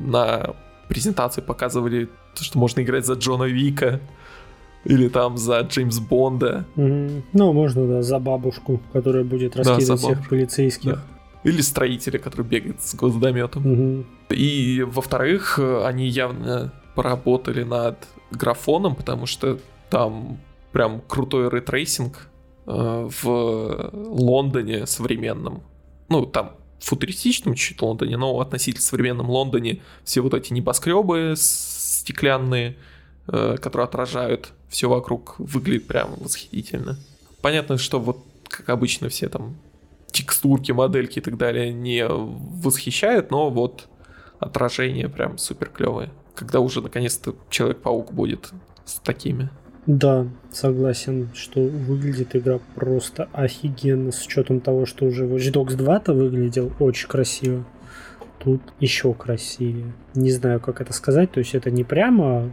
на презентации показывали, что можно играть за Джона Вика или там за Джеймс Бонда. Mm-hmm. Ну, можно, да, за бабушку, которая будет раскидывать да, всех полицейских. Да. Или строителя, который бегает с гвоздометом. Mm-hmm. И, во-вторых, они явно поработали над графоном, потому что там прям крутой ray tracing Э, в Лондоне современном, ну, там футуристичном чуть Лондоне, но относительно современном Лондоне все вот эти небоскребы стеклянные, э, которые отражают все вокруг, выглядит прям восхитительно. Понятно, что вот как обычно все там текстурки, модельки и так далее не восхищают, но вот отражение прям супер клевое. Когда уже наконец-то Человек-паук будет с такими. Да, согласен, что выглядит игра просто офигенно с учетом того, что уже Watch Dogs 2-то выглядел очень красиво. Тут еще красивее. Не знаю, как это сказать. То есть это не прямо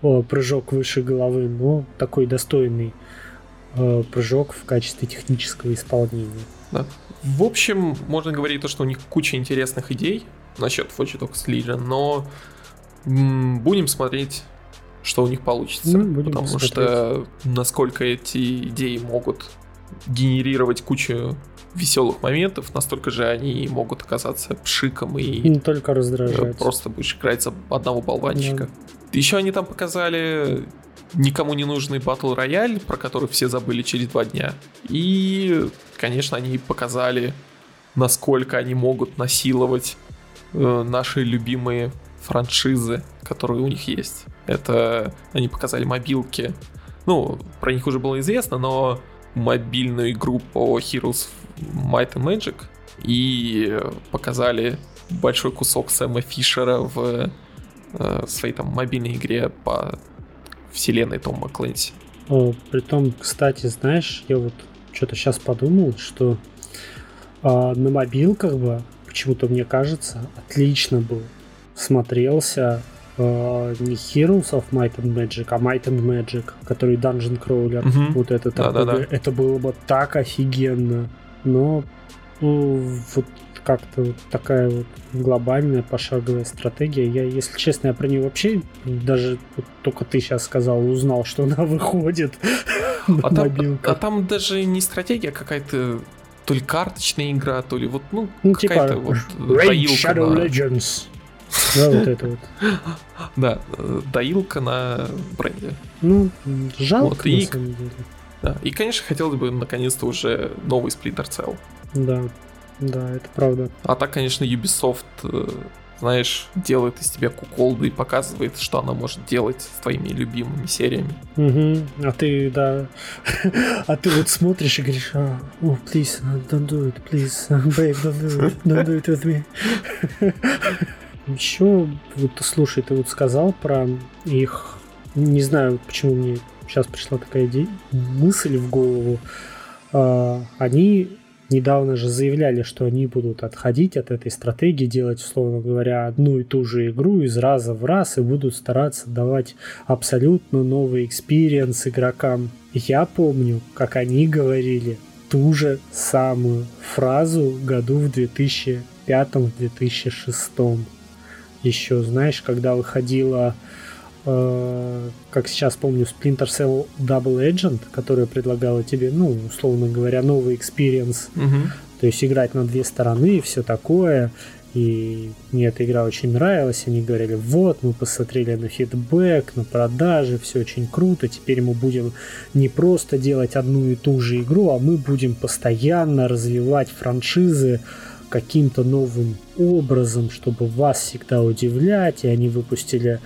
о, прыжок выше головы, но такой достойный э, прыжок в качестве технического исполнения. Да. В общем, можно говорить то, что у них куча интересных идей насчет Watch Dogs Legion, но м- будем смотреть что у них получится. Ну, потому смотреть. что насколько эти идеи могут генерировать кучу веселых моментов, настолько же они могут оказаться пшиком и не только раздражать. Просто будешь играть за одного болванчика. Да. Еще они там показали никому не нужный батл рояль, про который все забыли через два дня. И, конечно, они показали, насколько они могут насиловать э, наши любимые франшизы, которые у них есть. Это они показали мобилки. Ну, про них уже было известно, но мобильную игру по Heroes Might and Magic и показали большой кусок Сэма Фишера в э, своей там мобильной игре по вселенной Тома Клэнси. О, притом, кстати, знаешь, я вот что-то сейчас подумал, что э, на мобилках бы почему-то мне кажется, отлично был смотрелся э, не Heroes of Might and Magic, а Might and Magic, который Dungeon Crawler. Мгм. Вот это Да, да, да. Это было бы так офигенно. Но ну, вот как-то вот такая вот глобальная пошаговая стратегия. Я, если честно, я про нее вообще даже вот только ты сейчас сказал, узнал, что она выходит А там, а там даже не стратегия, какая-то то ли карточная игра, то ли вот, ну, Ну, какая-то типа вот Raid доилка Shadow на- Legends. Да, вот это вот. Да, э, доилка на бренде. Ну, жалко, Вот, и- на самом деле. Да. И, конечно, хотелось бы наконец-то уже новый Splinter Cell. Да, да, это правда. А так, конечно, Ubisoft, э, знаешь, делает из тебя куколду и показывает, что она может делать с твоими любимыми сериями. Мгм. А ты, да, а ты вот смотришь и говоришь, а, oh, please, don't do it, please, babe, don't do it, don't do it with me. Еще, вот, слушай, ты вот сказал про их, не знаю, почему мне сейчас пришла такая иде- мысль в голову. А, Они недавно же заявляли, что они будут отходить от этой стратегии, делать, условно говоря, одну и ту же игру из раза в раз и будут стараться давать абсолютно новый experience игрокам. Я помню, как они говорили ту же самую фразу году в 2005-2006. Еще, знаешь, когда выходила, э, как сейчас помню, Splinter Cell Double Agent, которая предлагала тебе, ну, условно говоря, новый experience Мгм. то есть играть на две стороны и все такое. И мне эта игра очень нравилась. Они говорили, вот, мы посмотрели на фидбэк, на продажи, все очень круто. Теперь мы будем не просто делать одну и ту же игру, а мы будем постоянно развивать франшизы каким-то новым образом, чтобы вас всегда удивлять. И они выпустили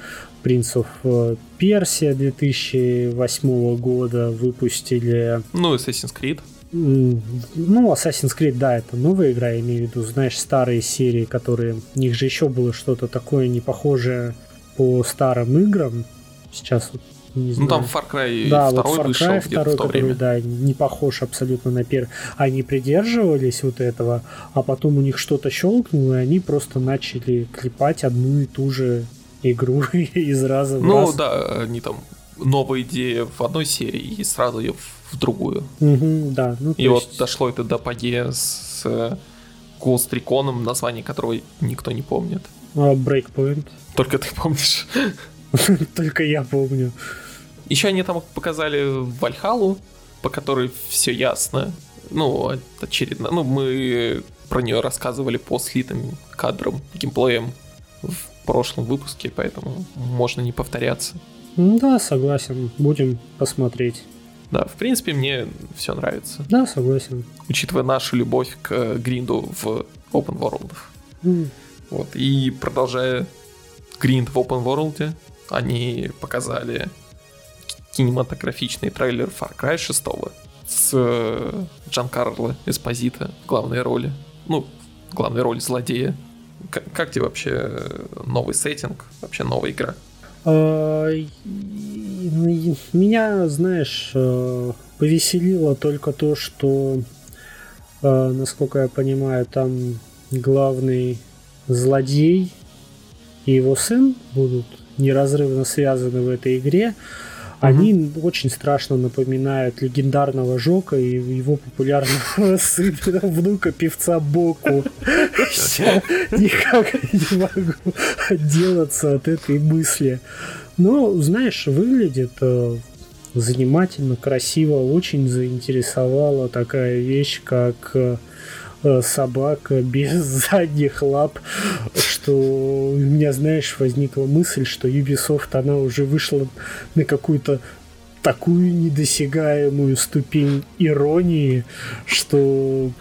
of э, Persia 2008 года, выпустили Ну, Assassin's Creed. Ну, Assassin's Creed, да, это новая игра, я имею в виду, знаешь, старые серии, которые... У них же еще было что-то такое не похожее по старым играм. Сейчас вот не знаю. Ну, там Far Cry да, 2 вот Far вышел Cry где-то 2, в то который, время. да, не похож абсолютно на первый. Они придерживались вот этого, а потом у них что-то щелкнуло, и они просто начали клепать одну и ту же игру из раза в Ну, раз. да, они там новая идея в одной серии и сразу ее в другую. Мгм, да, ну, И вот есть- дошло это до апогея с э, Ghost Recon, название которого никто не помнит. а, Breakpoint. Только ты помнишь. Только я помню. Еще они там показали Вальхалу, по которой все ясно. Ну, очередно. Ну, мы про нее рассказывали по слитым кадрам, геймплеем в прошлом выпуске, поэтому можно не повторяться. Ну Да, согласен. Будем посмотреть. Да, в принципе, мне все нравится, Да, согласен. учитывая нашу любовь к э, гринду в open world. М, Вот, и продолжая гринд в open world, они показали кинематографичный трейлер Far Cry 6 с э, Джан Карло Эспозито в главной роли. Ну, главной роли злодея. К- как тебе вообще э, новый сеттинг, вообще новая игра? а, Меня, знаешь, э, повеселило только то, что, насколько я понимаю, там главный злодей и его сын будут неразрывно связаны в этой игре. Они очень страшно напоминают легендарного Жока и его популярного сына, внука певца Боку. Я никак не могу отделаться от этой мысли. Но, знаешь, выглядит э, занимательно, красиво, очень заинтересовала такая вещь, как э, собака без задних лап, что у меня, знаешь, возникла мысль, что Ubisoft, она уже вышла на какую-то такую недосягаемую ступень иронии, что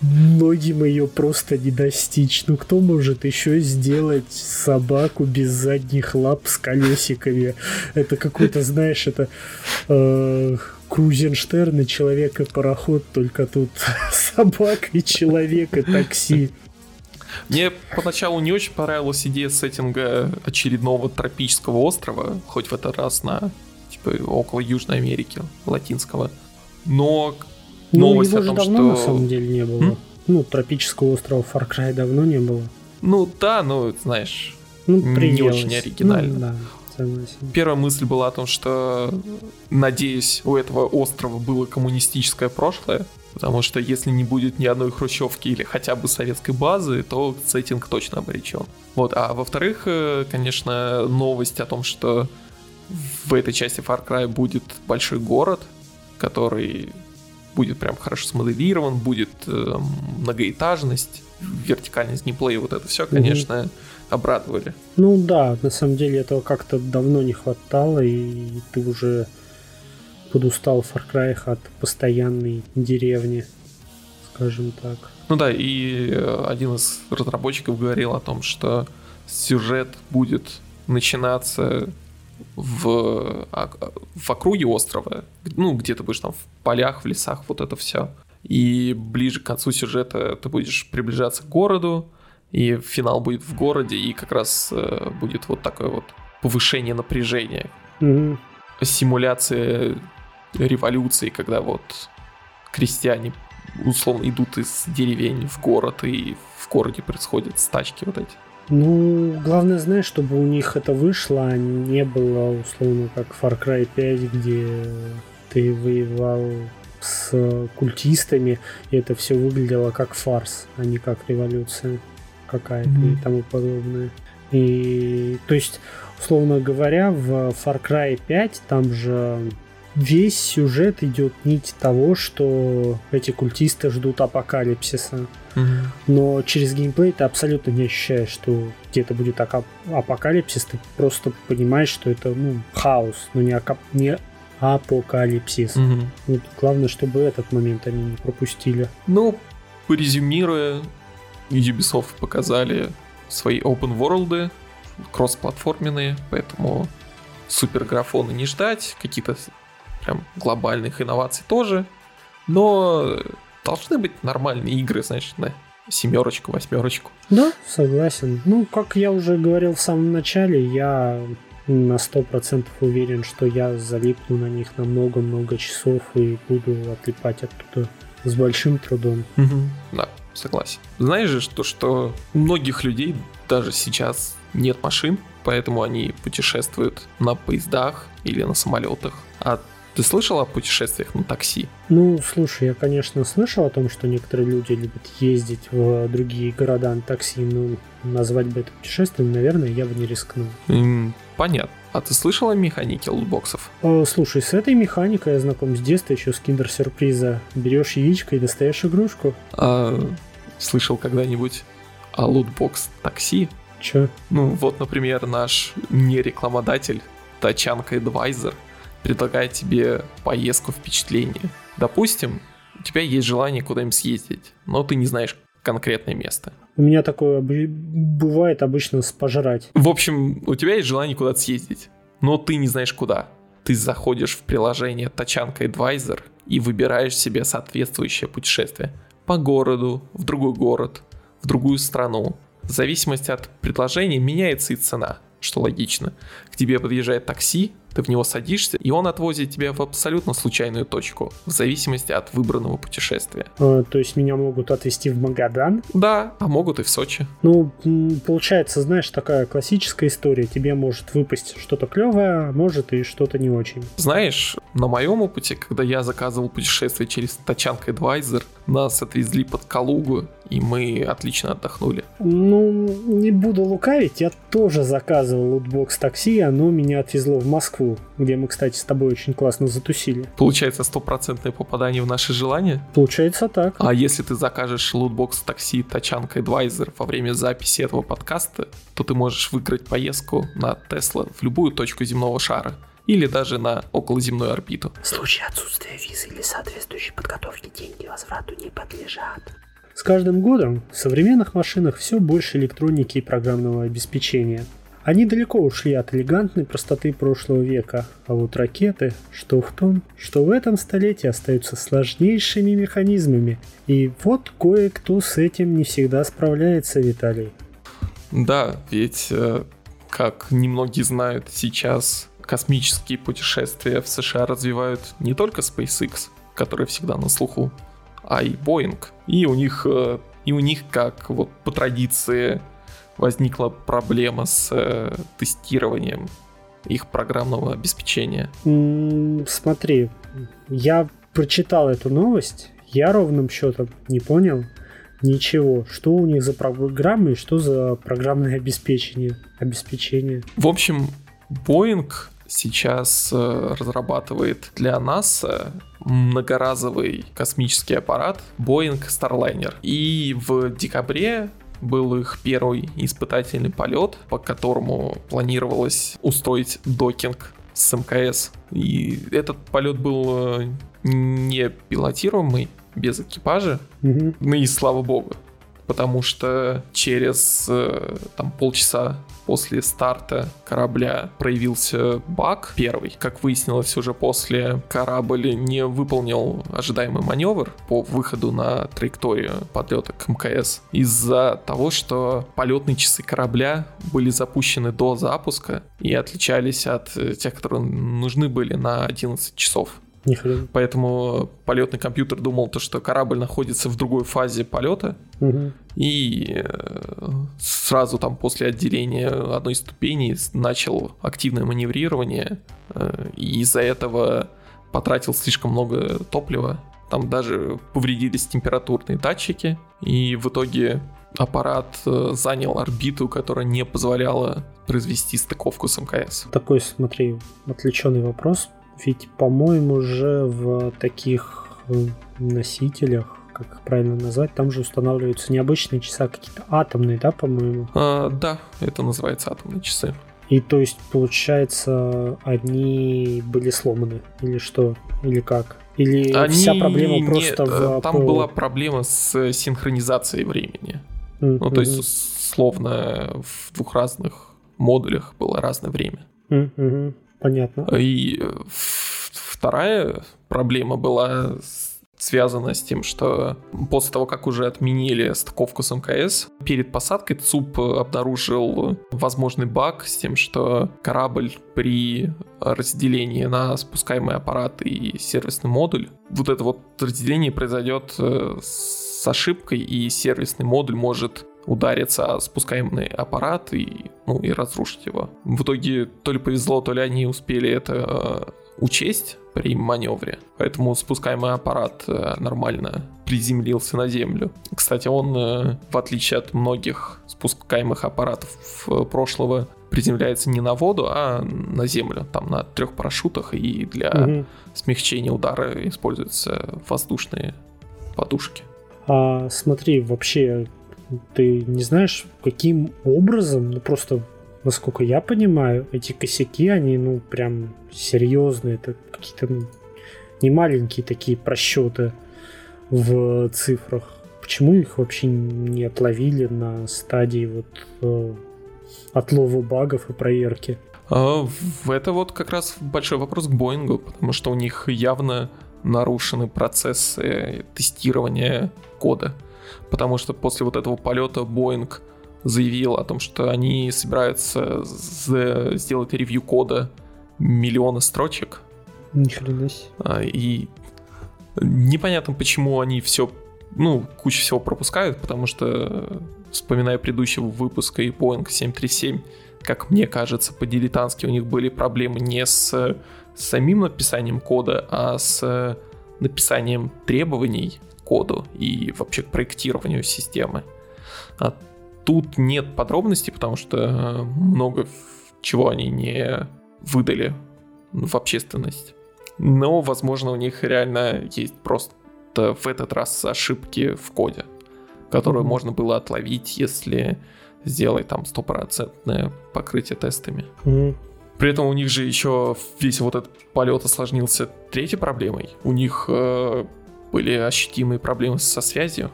многим ее просто не достичь. Ну кто может еще сделать собаку без задних лап с колесиками? Это какой-то, знаешь, это э, Крузенштерн и человек и пароход, только тут собака и человек и такси. Мне поначалу не очень понравилась идея сеттинга очередного тропического острова, хоть в этот раз на типа около Южной Америки, латинского. Но Но новость его о же том, давно на что- самом деле не было. М? ну, тропического острова Far Cry давно не было. Ну да, ну, знаешь, Ну, не очень оригинально. Ну, да, согласен. Первая мысль была о том, что, надеюсь, у этого острова было коммунистическое прошлое, потому что если не будет ни одной хрущевки или хотя бы советской базы, то сеттинг точно обречен. Вот, а во-вторых, э, конечно, новость о том, что в этой части Far Cry будет большой город, который будет прям хорошо смоделирован, будет э, многоэтажность, вертикальность геймплея, вот это все, конечно, обрадовали. Ну да, на самом деле этого как-то давно не хватало, и ты уже подустал в Far Cry от постоянной деревни, скажем так. Ну да, и э, один из разработчиков говорил о том, что сюжет будет начинаться в, а- в округе острова, ну, где ты будешь там в полях, в лесах, вот это все. И ближе к концу сюжета ты будешь приближаться к городу, и финал будет в городе, и как раз э, будет вот такое вот повышение напряжения, Мгм. симуляция революции, когда вот крестьяне условно идут из деревень в город, и в городе происходят стачки вот эти. Ну, главное, знаешь, чтобы у них это вышло, а не было условно как Far Cry 5, где ты воевал с культистами, и это все выглядело как фарс, а не как революция какая-то Мгм. и тому подобное. И, то есть, условно говоря, в Far Cry 5 там же весь сюжет идет нить того, что эти культисты ждут апокалипсиса. Но через геймплей ты абсолютно не ощущаешь, что где-то будет ака- апокалипсис, ты просто понимаешь, что это ну, хаос, но не, ака- не апокалипсис. Мгм. Вот главное, чтобы этот момент они не пропустили. Ну, резюмируя, Ubisoft показали свои open world кроссплатформенные, поэтому супер графоны не ждать, какие-то прям глобальных инноваций тоже, но должны быть нормальные игры, значит, на семерочку, восьмерочку. Да, согласен. Ну, как я уже говорил в самом начале, я на сто процентов уверен, что я залипну на них на много-много часов и буду отлипать оттуда с большим трудом. Да, согласен. Знаешь же, что, что у многих людей даже сейчас нет машин, поэтому они путешествуют на поездах или на самолетах. А ты слышал о путешествиях на такси? Ну, слушай, я, конечно, слышал о том, что некоторые люди любят ездить в другие города на такси, но назвать бы это путешествием, наверное, я бы не рискнул. М, Понятно. А ты слышал о механике лутбоксов? Э, Слушай, с этой механикой я знаком с детства еще с киндер-сюрприза. Берешь яичко и достаешь игрушку. А слышал когда-нибудь о лутбокс такси? Че? Ну, вот, например, наш не рекламодатель Тачанка Advisor предлагает тебе поездку впечатления. Допустим, у тебя есть желание куда-нибудь съездить, но ты не знаешь конкретное место. У меня такое бывает обычно с пожрать. В общем, у тебя есть желание куда-то съездить, но ты не знаешь куда. Ты заходишь в приложение Тачанка Advisor и выбираешь себе соответствующее путешествие. По городу, в другой город, в другую страну. В зависимости от предложения меняется и цена, что логично. К тебе подъезжает такси, ты в него садишься, и он отвозит тебя в абсолютно случайную точку, в зависимости от выбранного путешествия. Э, То есть меня могут отвезти в Магадан. Да, а могут и в Сочи. Ну, получается, знаешь, такая классическая история. Тебе может выпасть что-то клевое, а может и что-то не очень. Знаешь, на моем опыте, когда я заказывал путешествие через Тачанка Advisor, нас отвезли под Калугу, и мы отлично отдохнули. Ну, не буду лукавить, я тоже заказывал лутбокс такси, оно меня отвезло в Москву, где мы, кстати, с тобой очень классно затусили. Получается стопроцентное попадание в наши желания. Получается так. А если ты закажешь лутбокс такси Тачанка Advisor во время записи этого подкаста, то ты можешь выиграть поездку на Тесла в любую точку земного шара или даже на околоземную орбиту. В случае отсутствия визы или соответствующей подготовки деньги возврату не подлежат. С каждым годом в современных машинах все больше электроники и программного обеспечения. Они далеко ушли от элегантной простоты прошлого века, а вот ракеты, что в том, что в этом столетии остаются сложнейшими механизмами. И вот кое-кто с этим не всегда справляется, Виталий. Да, ведь, э, как немногие знают, сейчас космические путешествия в США развивают не только SpaceX, который всегда на слуху, а и Boeing. И у них, э, и у них как вот по традиции возникла проблема с э, тестированием их программного обеспечения. Смотри, я прочитал эту новость, я ровным счетом не понял ничего, что у них за программы и что за программное обеспечение. обеспечение. В общем, Boeing сейчас э, разрабатывает для НАСА многоразовый космический аппарат Boeing Starliner. И в декабре был их первый испытательный полет, по которому планировалось устроить докинг с МКС. И этот полет был э, не пилотируемый, без экипажа. Угу. Ну и слава богу. Потому что через э, там, полчаса после старта корабля проявился баг первый. Как выяснилось уже после, корабль не выполнил ожидаемый маневр по выходу на траекторию подлета к МКС из-за того, что полетные часы корабля были запущены до запуска и отличались от тех, которые нужны были на 11 часов. Нихрена. Поэтому полетный компьютер думал, то, что корабль находится в другой фазе полета. Угу. И э, сразу там после отделения одной ступени начал активное маневрирование. Э, и из-за этого потратил слишком много топлива. Там даже повредились температурные датчики. И в итоге аппарат э, занял орбиту, которая не позволяла произвести стыковку с МКС. Такой, смотри, отвлеченный вопрос. Ведь, по-моему, же в таких э, носителях, как их правильно назвать, там же устанавливаются необычные часы, а какие-то атомные, да, по-моему? А, да, это называется атомные часы. И то есть, получается, они были сломаны, или что, или как? Или они вся проблема не, просто в... Там была проблема с синхронизацией времени. Mm-hmm. Ну, то есть, словно в двух разных модулях было разное время. Mm-hmm. Понятно. И э, вторая проблема была связана с тем, что после того, как уже отменили стыковку с МКС, перед посадкой ЦУП обнаружил возможный баг с тем, что корабль при разделении на спускаемый аппарат и сервисный модуль, вот это вот разделение произойдет э, с ошибкой, и сервисный модуль может удариться о спускаемый аппарат и, ну, и разрушить его. В итоге то ли повезло, то ли они успели это э, учесть при маневре. Поэтому спускаемый аппарат э, нормально приземлился на землю. Кстати, он, э, в отличие от многих спускаемых аппаратов прошлого, приземляется не на воду, а на землю, там на трех парашютах, и для угу. смягчения удара используются воздушные подушки. А смотри, вообще ты не знаешь, каким образом, ну просто, насколько я понимаю, эти косяки, они, ну, прям серьезные, это какие-то ну, не маленькие такие просчеты в цифрах. Почему их вообще не отловили на стадии вот э, отлова багов и проверки? А, это вот как раз большой вопрос к Боингу, потому что у них явно нарушены процессы тестирования кода потому что после вот этого полета Боинг заявил о том, что они собираются сделать ревью кода миллиона строчек. Ни хрена а, И непонятно, почему они все, ну, кучу всего пропускают, потому что, вспоминая предыдущего выпуска и Boeing 737, как мне кажется, по-дилетантски у них были проблемы не с самим написанием кода, а с написанием требований коду и вообще к проектированию системы. А тут нет подробностей, потому что э, много чего они не выдали в общественность. Но, возможно, у них реально есть просто в этот раз ошибки в коде, которые mm-hmm. можно было отловить, если сделать там стопроцентное покрытие тестами. Mm-hmm. При этом у них же еще весь вот этот полет осложнился третьей проблемой. У них э, были ощутимые проблемы со связью.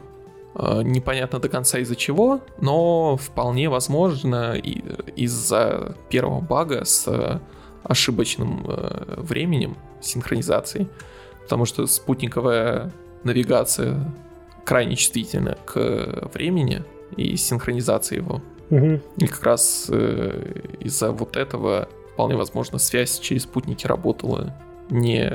А, непонятно до конца из-за чего, но вполне возможно из-за первого бага с ошибочным э, временем синхронизации, потому что спутниковая навигация крайне чувствительна к времени и синхронизации его. Угу. И как раз э, из-за вот этого вполне возможно связь через спутники работала не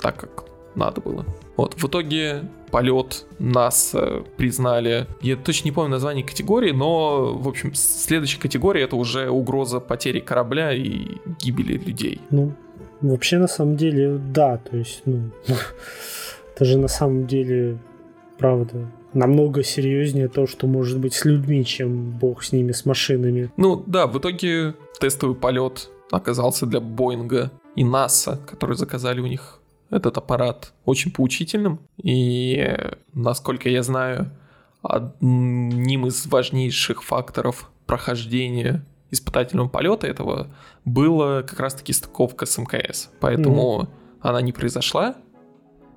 так, как надо было. Вот, в итоге полет нас признали, я точно не помню название категории, но, в общем, следующая категория это уже угроза потери корабля и гибели людей. Ну, вообще, на самом деле, да, то есть, ну, это же на самом деле, правда, намного серьезнее то, что может быть с людьми, чем бог с ними, с машинами. Ну да, в итоге тестовый полет оказался для Боинга и НАСА, которые заказали у них этот аппарат, очень поучительным. И, насколько я знаю, одним из важнейших факторов прохождения испытательного полета этого была как раз-таки стыковка с МКС. Поэтому mm. она не произошла,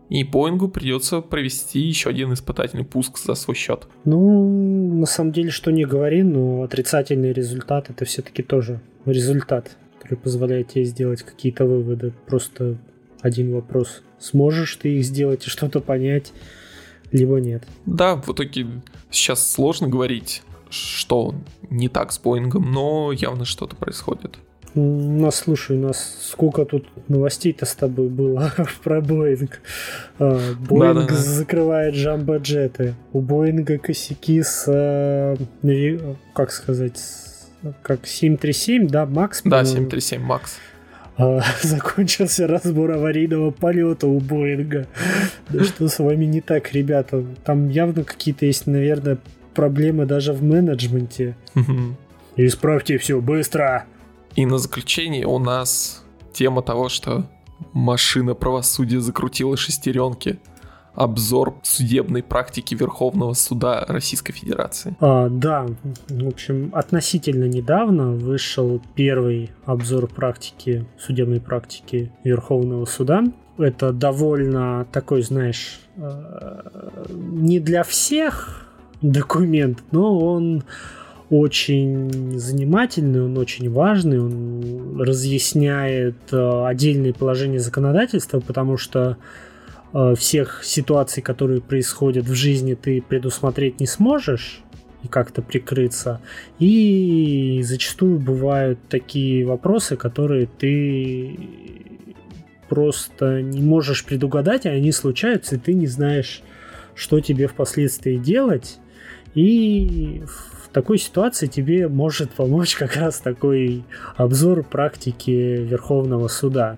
и Боингу придется провести еще один испытательный пуск за свой счет. Ну, на самом деле, что не говори, но отрицательный результат это все-таки тоже результат, который позволяет тебе сделать какие-то выводы. Просто один вопрос. Сможешь ты их сделать и что-то понять, либо нет. Да, в итоге сейчас сложно говорить, что не так с Боингом, но явно что-то происходит. У нас, слушай, у нас сколько тут новостей-то с тобой было про Боинг. А, Боинг да, да, закрывает джамбо-джеты. У Боинга косяки с, э, как сказать, как 737, да, Макс? Да, 737 Макс. А, закончился разбор аварийного полета у Боинга. Да что с вами не так, ребята? Там явно какие-то есть, наверное, проблемы даже в менеджменте. Исправьте все быстро! И на заключение у нас тема того, что машина правосудия закрутила шестеренки. Обзор судебной практики Верховного суда Российской Федерации. А, да, в общем, относительно недавно вышел первый обзор практики, судебной практики Верховного суда. Это довольно такой, знаешь, э, не для всех документ, но он очень занимательный, он очень важный, он разъясняет э, отдельные положения законодательства, потому что всех ситуаций, которые происходят в жизни, ты предусмотреть не сможешь и как-то прикрыться. И зачастую бывают такие вопросы, которые ты просто не можешь предугадать, а они случаются, и ты не знаешь, что тебе впоследствии делать. И такой ситуации тебе может помочь как раз такой обзор практики Верховного суда.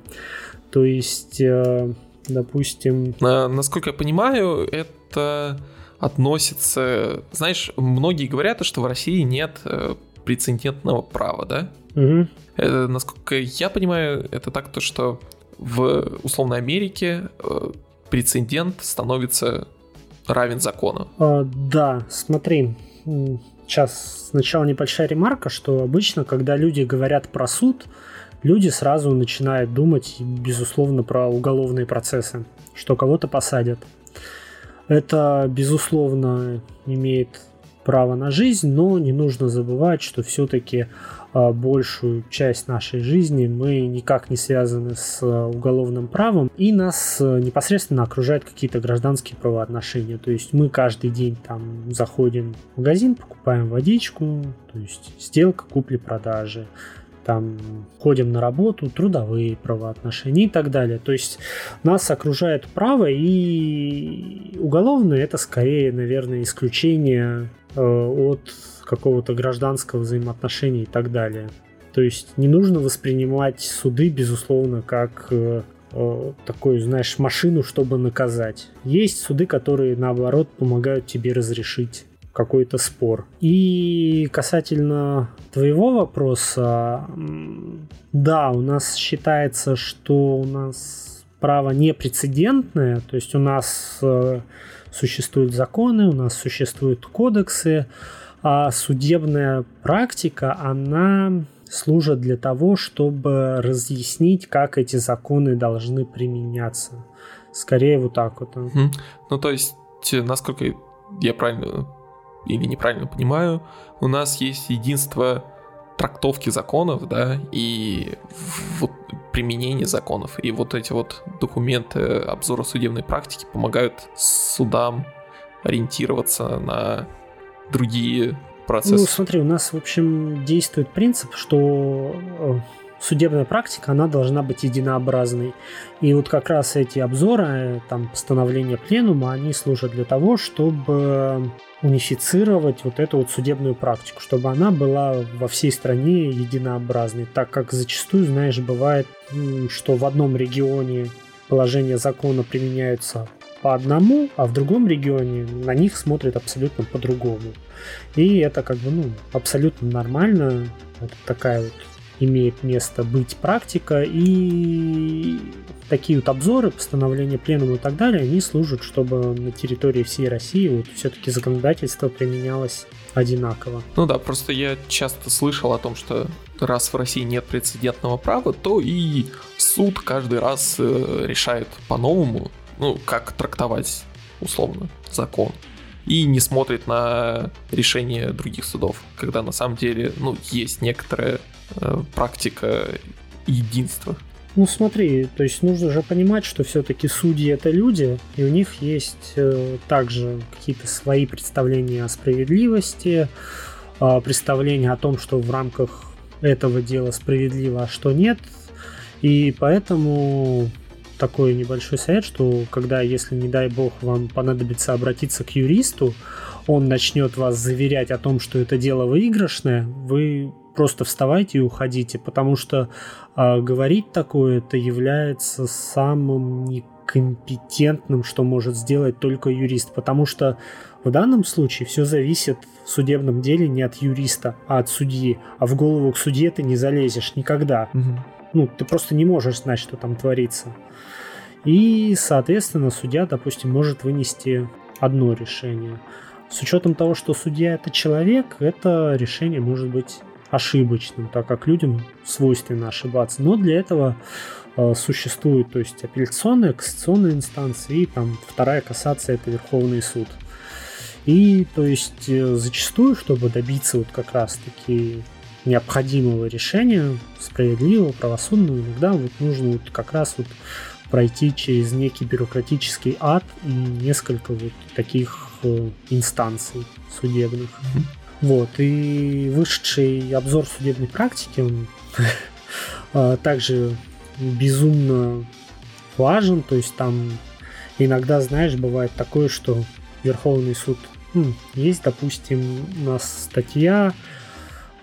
То есть, э, допустим... Насколько я понимаю, это относится... Знаешь, многие говорят, что в России нет э, прецедентного права, да? Угу. Это, насколько я понимаю, это так то, что в условной Америке э, прецедент становится равен закону. А, да, смотри, Сейчас сначала небольшая ремарка, что обычно, когда люди говорят про суд, люди сразу начинают думать, безусловно, про уголовные процессы, что кого-то посадят. Это, безусловно, имеет право на жизнь, но не нужно забывать, что все-таки а, большую часть нашей жизни мы никак не связаны с а, уголовным правом, и нас а, непосредственно окружают какие-то гражданские правоотношения. То есть мы каждый день там заходим в магазин, покупаем водичку, то есть сделка купли-продажи, там ходим на работу, трудовые правоотношения и так далее. То есть нас окружает право, и уголовное это скорее, наверное, исключение Э, от какого-то гражданского взаимоотношения и так далее. То есть не нужно воспринимать суды, безусловно, как э, э, такую, знаешь, машину, чтобы наказать. Есть суды, которые, наоборот, помогают тебе разрешить какой-то спор. И касательно твоего вопроса, да, у нас считается, что у нас право непрецедентное, то есть у нас существуют законы, у нас существуют кодексы, а судебная практика, она служит для того, чтобы разъяснить, как эти законы должны применяться. Скорее вот так вот. Ну, то есть, насколько я правильно или неправильно понимаю, у нас есть единство трактовки законов, да, и вот применение законов. И вот эти вот документы обзора судебной практики помогают судам ориентироваться на другие процессы. Ну, смотри, у нас, в общем, действует принцип, что э, судебная практика, она должна быть единообразной. И вот как раз эти обзоры, там, постановления пленума, они служат для того, чтобы унифицировать вот эту вот судебную практику, чтобы она была во всей стране единообразной, так как зачастую, знаешь, бывает, что в одном регионе положения закона применяются по одному, а в другом регионе на них смотрят абсолютно по-другому. И это как бы ну, абсолютно нормально. Это такая вот имеет место быть практика, и такие вот обзоры, постановления пленума и так далее, они служат, чтобы на территории всей России вот все-таки законодательство применялось одинаково. Ну да, просто я часто слышал о том, что раз в России нет прецедентного права, то и суд каждый раз э, решает по-новому, ну, как трактовать условно закон и не смотрит на решения других судов, когда на самом деле, ну, есть некоторая э, практика единства. Ну смотри, то есть нужно же понимать, что все-таки судьи это люди, и у них есть э, также какие-то свои представления о справедливости, э, представления о том, что в рамках этого дела справедливо, а что нет. И поэтому такой небольшой совет, что когда, если, не дай бог, вам понадобится обратиться к юристу, он начнет вас заверять о том, что это дело выигрышное, вы просто вставайте и уходите, потому что э, говорить такое это является самым некомпетентным, что может сделать только юрист, потому что в данном случае все зависит в судебном деле не от юриста, а от судьи, а в голову к судье ты не залезешь никогда. Угу. Ну, ты просто не можешь знать, что там творится. И, соответственно, судья, допустим, может вынести одно решение. С учетом того, что судья это человек, это решение может быть ошибочным, так как людям свойственно ошибаться. Но для этого э, существует, то есть апелляционная, кассационная инстанция и там вторая кассация это Верховный суд. И то есть э, зачастую, чтобы добиться вот как раз таки необходимого решения, справедливого, правосудного, иногда вот нужно вот как раз вот пройти через некий бюрократический ад и несколько вот таких э, инстанций судебных. Mm-hmm. Вот, и вышедший обзор судебной практики, он а, также безумно важен, то есть там иногда, знаешь, бывает такое, что Верховный суд, ну, есть, допустим, у нас статья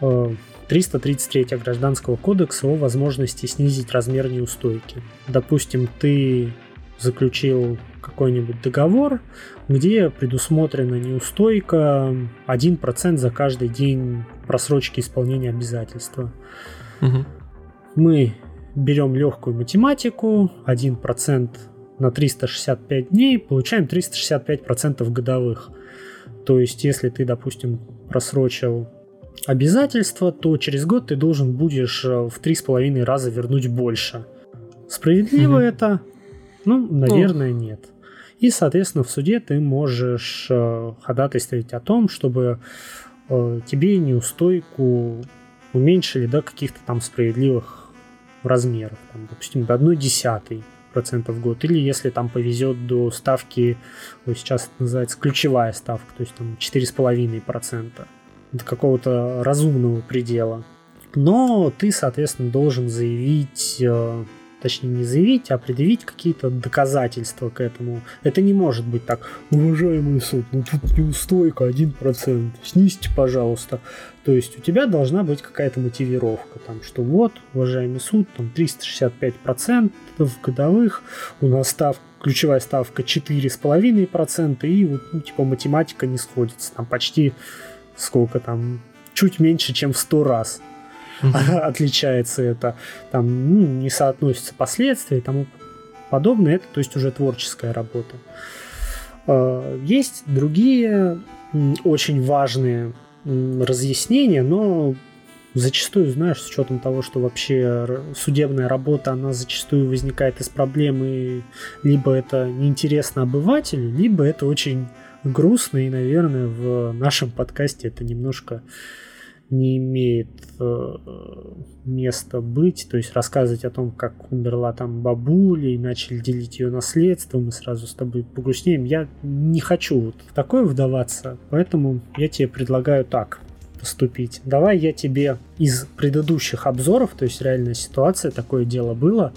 э, 333 Гражданского кодекса о возможности снизить размер неустойки. Допустим, ты заключил какой-нибудь договор, где предусмотрена неустойка 1% за каждый день просрочки исполнения обязательства. Угу. Мы берем легкую математику, 1% на 365 дней, получаем 365% годовых. То есть, если ты, допустим, просрочил обязательства, то через год ты должен будешь э, в три с половиной раза вернуть больше. Справедливо mm это? Ну, наверное, ну. нет. И, соответственно, в суде ты можешь э, ходатайствовать о том, чтобы э, тебе неустойку уменьшили до каких-то там справедливых размеров, там, допустим, до 1 десятой процентов в год, или если там повезет до ставки, сейчас это называется ключевая ставка, то есть там 4,5 процента до какого-то разумного предела. Но ты, соответственно, должен заявить, э, точнее не заявить, а предъявить какие-то доказательства к этому. Это не может быть так, уважаемый суд, ну тут неустойка 1%, снизьте, пожалуйста. То есть у тебя должна быть какая-то мотивировка, там, что вот, уважаемый суд, там 365% годовых, у нас ставка ключевая ставка 4,5%, и вот, ну, типа, математика не сходится, там почти сколько там, чуть меньше, чем в сто раз mm-hmm. отличается это. Там ну, не соотносятся последствия и тому подобное. Это, то есть, уже творческая работа. А, есть другие очень важные разъяснения, но зачастую, знаешь, с учетом того, что вообще судебная работа, она зачастую возникает из проблемы, либо это неинтересно обывателю, либо это очень грустно, и, наверное, в нашем подкасте это немножко не имеет э, места быть, то есть рассказывать о том, как умерла там бабуля и начали делить ее наследство, мы сразу с тобой погрустнеем. Я не хочу вот в такое вдаваться, поэтому я тебе предлагаю так. поступить. Давай я тебе из предыдущих обзоров, то есть реальная ситуация, такое дело было,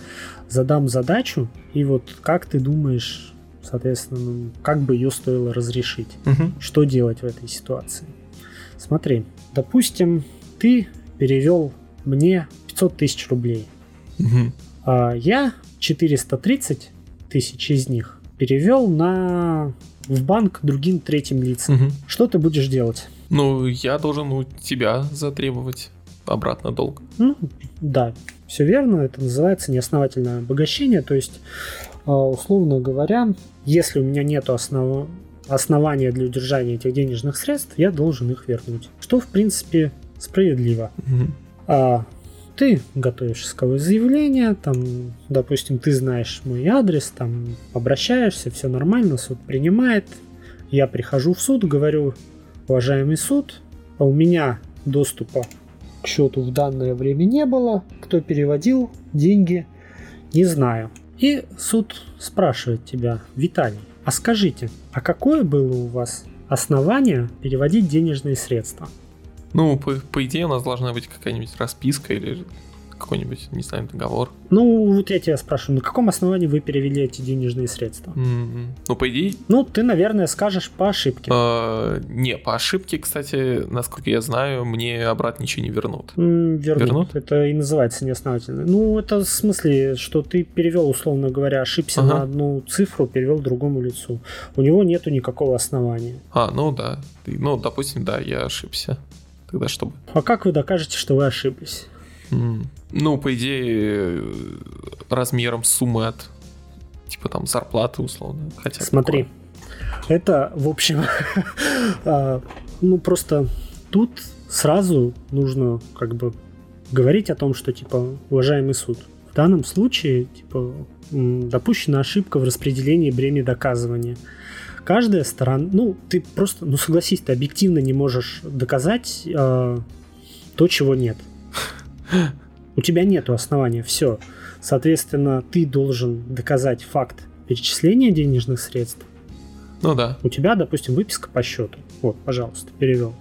задам задачу, и вот как ты думаешь, соответственно, ну, как бы ее стоило разрешить? Мгм. Что делать в этой ситуации? Смотри, допустим, ты перевел мне 500 тысяч рублей, Мгм. а я 430 тысяч из них перевел на в банк другим третьим лицам. Мгм. Что ты будешь делать? Ну, я должен у тебя затребовать обратно долг. Ну, да, все верно. Это называется неосновательное обогащение. То есть, а, условно говоря, если у меня нет основ... основания для удержания этих денежных средств, я должен их вернуть. Что, в принципе, справедливо. Мгм. А ты готовишь исковое заявление, там, допустим, ты знаешь мой адрес, там, обращаешься, все нормально, суд принимает. Я прихожу в суд, говорю, уважаемый суд, а у меня доступа к счету в данное время не было, кто переводил деньги, не знаю. И суд спрашивает тебя, Виталий, а скажите, а какое было у вас основание переводить денежные средства? Ну, по, по идее, у нас должна быть какая-нибудь расписка или какой-нибудь, не знаю, договор. Ну, вот я тебя спрашиваю, на каком основании вы перевели эти денежные средства? М, Ну, по идее, Ну, ты, наверное, скажешь по ошибке. э, не, по ошибке, кстати, насколько я знаю, мне обратно ничего не вернут. Вернут. Вернут? Это и называется неосновательно. Ну, это в смысле, что ты перевел, условно говоря, ошибся Ага. на одну цифру, перевел другому лицу. У него нету никакого основания. А, ну да. Ну, допустим, да, я ошибся. Тогда что бы? А как вы докажете, что вы ошиблись? Ну, по идее, э, размером суммы от типа там зарплаты, условно. Хотя Смотри, такое. это, в общем, а, ну просто тут сразу нужно как бы говорить о том, что типа, уважаемый суд, в данном случае типа допущена ошибка в распределении бремени доказывания. Каждая сторона, ну ты просто, ну согласись, ты объективно не можешь доказать а, то, чего нет. У тебя нету основания, все. Соответственно, ты должен доказать факт перечисления денежных средств. Ну да. У тебя, допустим, выписка по счету. Вот, пожалуйста, перевел.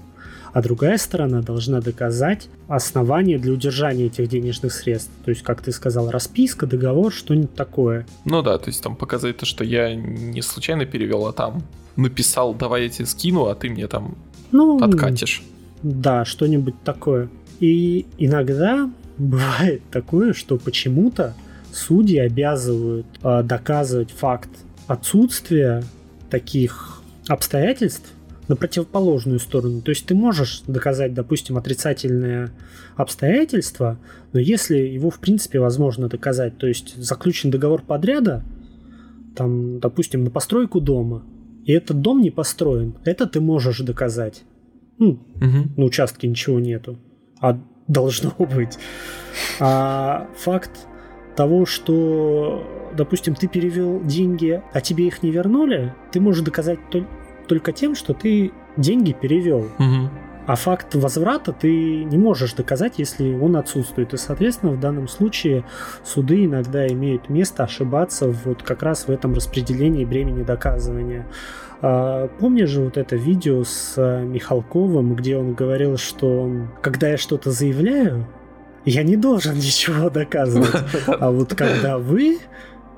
А другая сторона должна доказать основание для удержания этих денежных средств. То есть, как ты сказал, расписка, договор, что-нибудь такое. Ну да, то есть там показать то, что я не случайно перевел, а там написал, давай я тебе скину, а ты мне там Ну, откатишь. Да, что-нибудь такое. И иногда бывает такое, что почему-то судьи обязывают э, доказывать факт отсутствия таких обстоятельств на противоположную сторону. То есть ты можешь доказать, допустим, отрицательное обстоятельство, но если его в принципе возможно доказать, то есть заключен договор подряда, там, допустим, на постройку дома, и этот дом не построен, это ты можешь доказать. Ну, Мгм. на участке ничего нету, а должно быть. А факт того, что, допустим, ты перевел деньги, а тебе их не вернули, ты можешь доказать толь- только тем, что ты деньги перевел. Мгм. А факт возврата ты не можешь доказать, если он отсутствует. И, соответственно, в данном случае суды иногда имеют место ошибаться вот как раз в этом распределении бремени доказывания. А, Помнишь же вот это видео с а, Михалковым, где он говорил, что когда я что-то заявляю, я не должен ничего доказывать. А вот когда вы,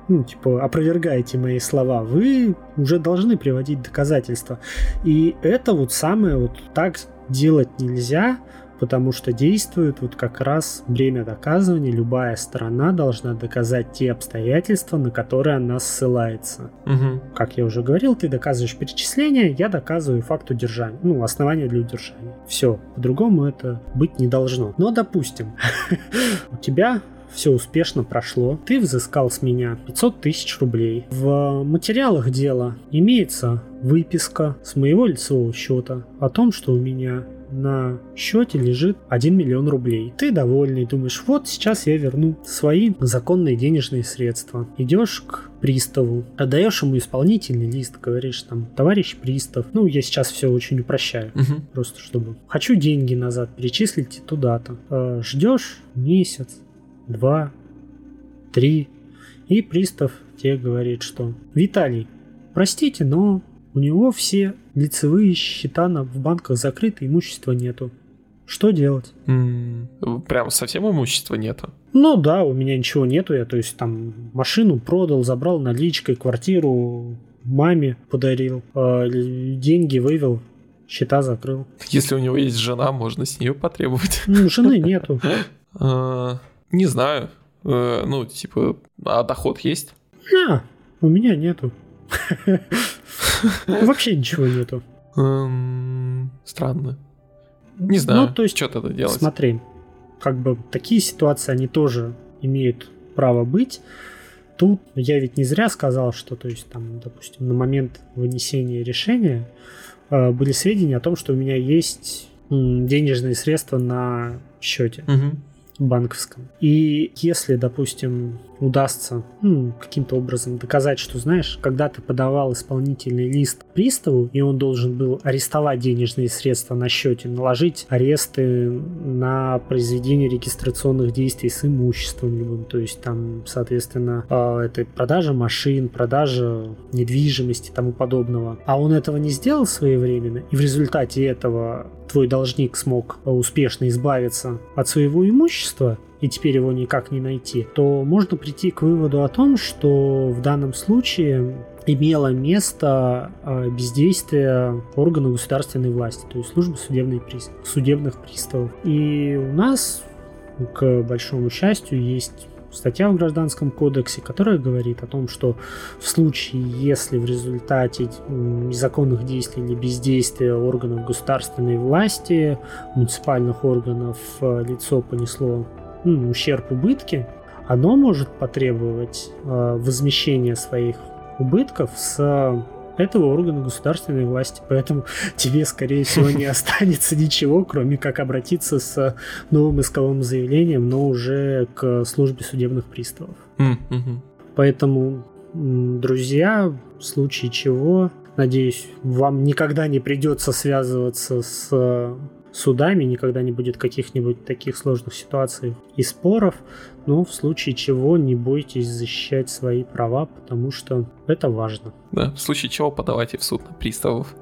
ну, типа, опровергаете мои слова, вы уже должны приводить доказательства. И это вот самое вот так делать нельзя, потому что действует вот как раз время доказывания. Любая сторона должна доказать те обстоятельства, на которые она ссылается. Мгм. Как я уже говорил, ты доказываешь перечисление, я доказываю факт удержания. Ну, основание для удержания. Все. По-другому это быть не должно. Но, допустим, у тебя все успешно прошло. Ты взыскал с меня 500 тысяч рублей. В материалах дела имеется выписка с моего лицевого счета о том, что у меня на счете лежит 1 миллион рублей. Ты довольный, думаешь, вот сейчас я верну свои законные денежные средства. Идешь к приставу, отдаешь ему исполнительный лист, говоришь там, товарищ пристав, ну я сейчас все очень упрощаю, Мгм. просто чтобы хочу деньги назад, перечислите туда-то. Э, Ждешь месяц, два, три, и пристав тебе говорит, что Виталий, простите, но у него все лицевые счета на, в банках закрыты, имущества нету. Что делать? М, Прям совсем имущества нету. Ну да, у меня ничего нету, я то есть там машину продал, забрал наличкой, квартиру маме подарил, э, деньги вывел, счета закрыл. Если у него есть жена, можно с нее потребовать. Ну, жены нету. А, Не знаю. Э, Ну, типа, а доход есть? А, у меня нету. Вообще ничего нету. Эм, Странно. Не знаю, Ну, то есть, что тогда делать. смотри, как бы такие ситуации, они тоже имеют право быть. Тут я ведь не зря сказал, что, то есть, там, допустим, на момент вынесения решения э, были сведения о том, что у меня есть денежные средства на счете Мгм. банковском. И если, допустим, удастся м, каким-то образом доказать, что, знаешь, когда ты подавал исполнительный лист приставу, и он должен был арестовать денежные средства на счете, наложить аресты на произведение регистрационных действий с имуществом любым, то есть там, соответственно, а, это продажа машин, продажа недвижимости и тому подобного. А он этого не сделал своевременно, и в результате этого твой должник смог успешно избавиться от своего имущества, и теперь его никак не найти, то можно прийти к выводу о том, что в данном случае имело место э, бездействие органов государственной власти, то есть службы судебной прис- судебных приставов. И у нас, к большому счастью, есть статья в Гражданском кодексе, которая говорит о том, что в случае, если в результате незаконных действий или бездействия органов государственной власти, муниципальных органов, э, лицо понесло м, ущерб, убытки, оно может потребовать э, возмещения своих убытков с этого органа государственной власти. Поэтому тебе, скорее всего, не останется ничего, кроме как обратиться с новым исковым заявлением, но уже к службе судебных приставов. Поэтому, друзья, в случае чего, надеюсь, вам никогда не придется связываться с э, судами, никогда не будет каких-нибудь таких сложных ситуаций и споров, но в случае чего не бойтесь защищать свои права, потому что это важно. Да, в случае чего подавайте в суд на приставов.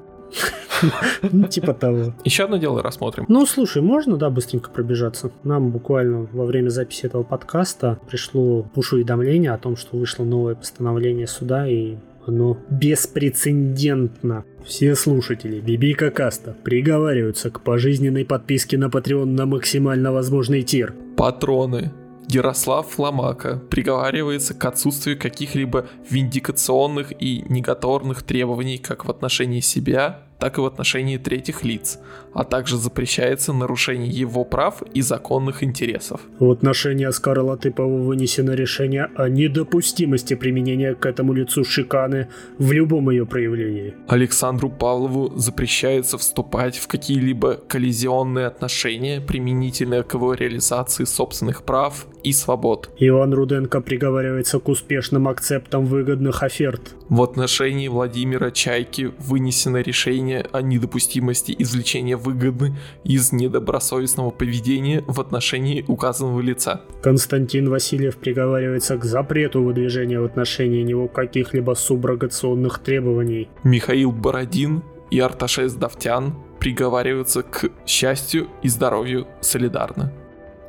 Ну, типа того. Еще одно дело рассмотрим. Ну, слушай, можно, да, быстренько пробежаться? Нам буквально во время записи этого подкаста пришло пуш-уведомление о том, что вышло новое постановление суда, и оно беспрецедентно. Все слушатели Бибика Каста приговариваются к пожизненной подписке на Patreon на максимально возможный тир. Патроны. Ярослав Ломака приговаривается к отсутствию каких-либо виндикационных и негативных требований как в отношении себя, так и в отношении третьих лиц, а также запрещается нарушение его прав и законных интересов. В отношении Оскара Латыпова вынесено решение о недопустимости применения к этому лицу шиканы в любом ее проявлении. Александру Павлову запрещается вступать в какие-либо коллизионные отношения, применительные к его реализации собственных прав и свобод. Иван Руденко приговаривается к успешным акцептам выгодных оферт. В отношении Владимира Чайки вынесено решение о недопустимости извлечения выгоды из недобросовестного поведения в отношении указанного лица. Константин Васильев приговаривается к запрету выдвижения в отношении него каких-либо суброгационных требований. Михаил Бородин и Арташес Давтян приговариваются к счастью и здоровью солидарно.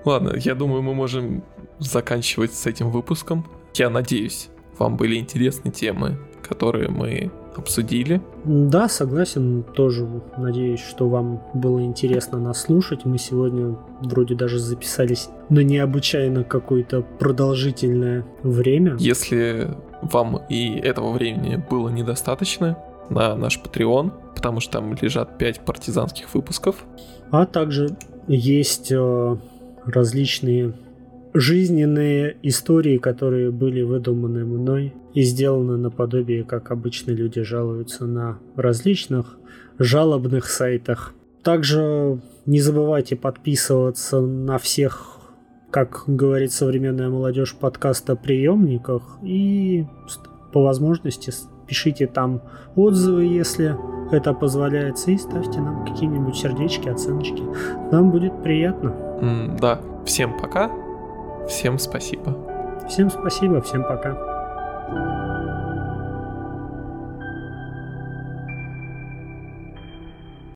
Ладно, я думаю, мы можем заканчивать с этим выпуском. Я надеюсь, вам были интересны темы, которые мы обсудили. Да, согласен, тоже надеюсь, что вам было интересно нас слушать. Мы сегодня вроде даже записались на необычайно какое-то продолжительное время. Если вам и этого времени было недостаточно, на наш Patreon, потому что там лежат 5 партизанских выпусков. А также есть э, различные жизненные истории, которые были выдуманы мной и сделаны наподобие, как обычно люди жалуются на различных жалобных сайтах. Также не забывайте подписываться на всех, как говорит современная молодежь, подкаста приемниках и по возможности пишите там отзывы, если это позволяется, и ставьте нам какие-нибудь сердечки, оценочки. Нам будет приятно. М, да, всем пока, всем спасибо. Всем спасибо, всем пока.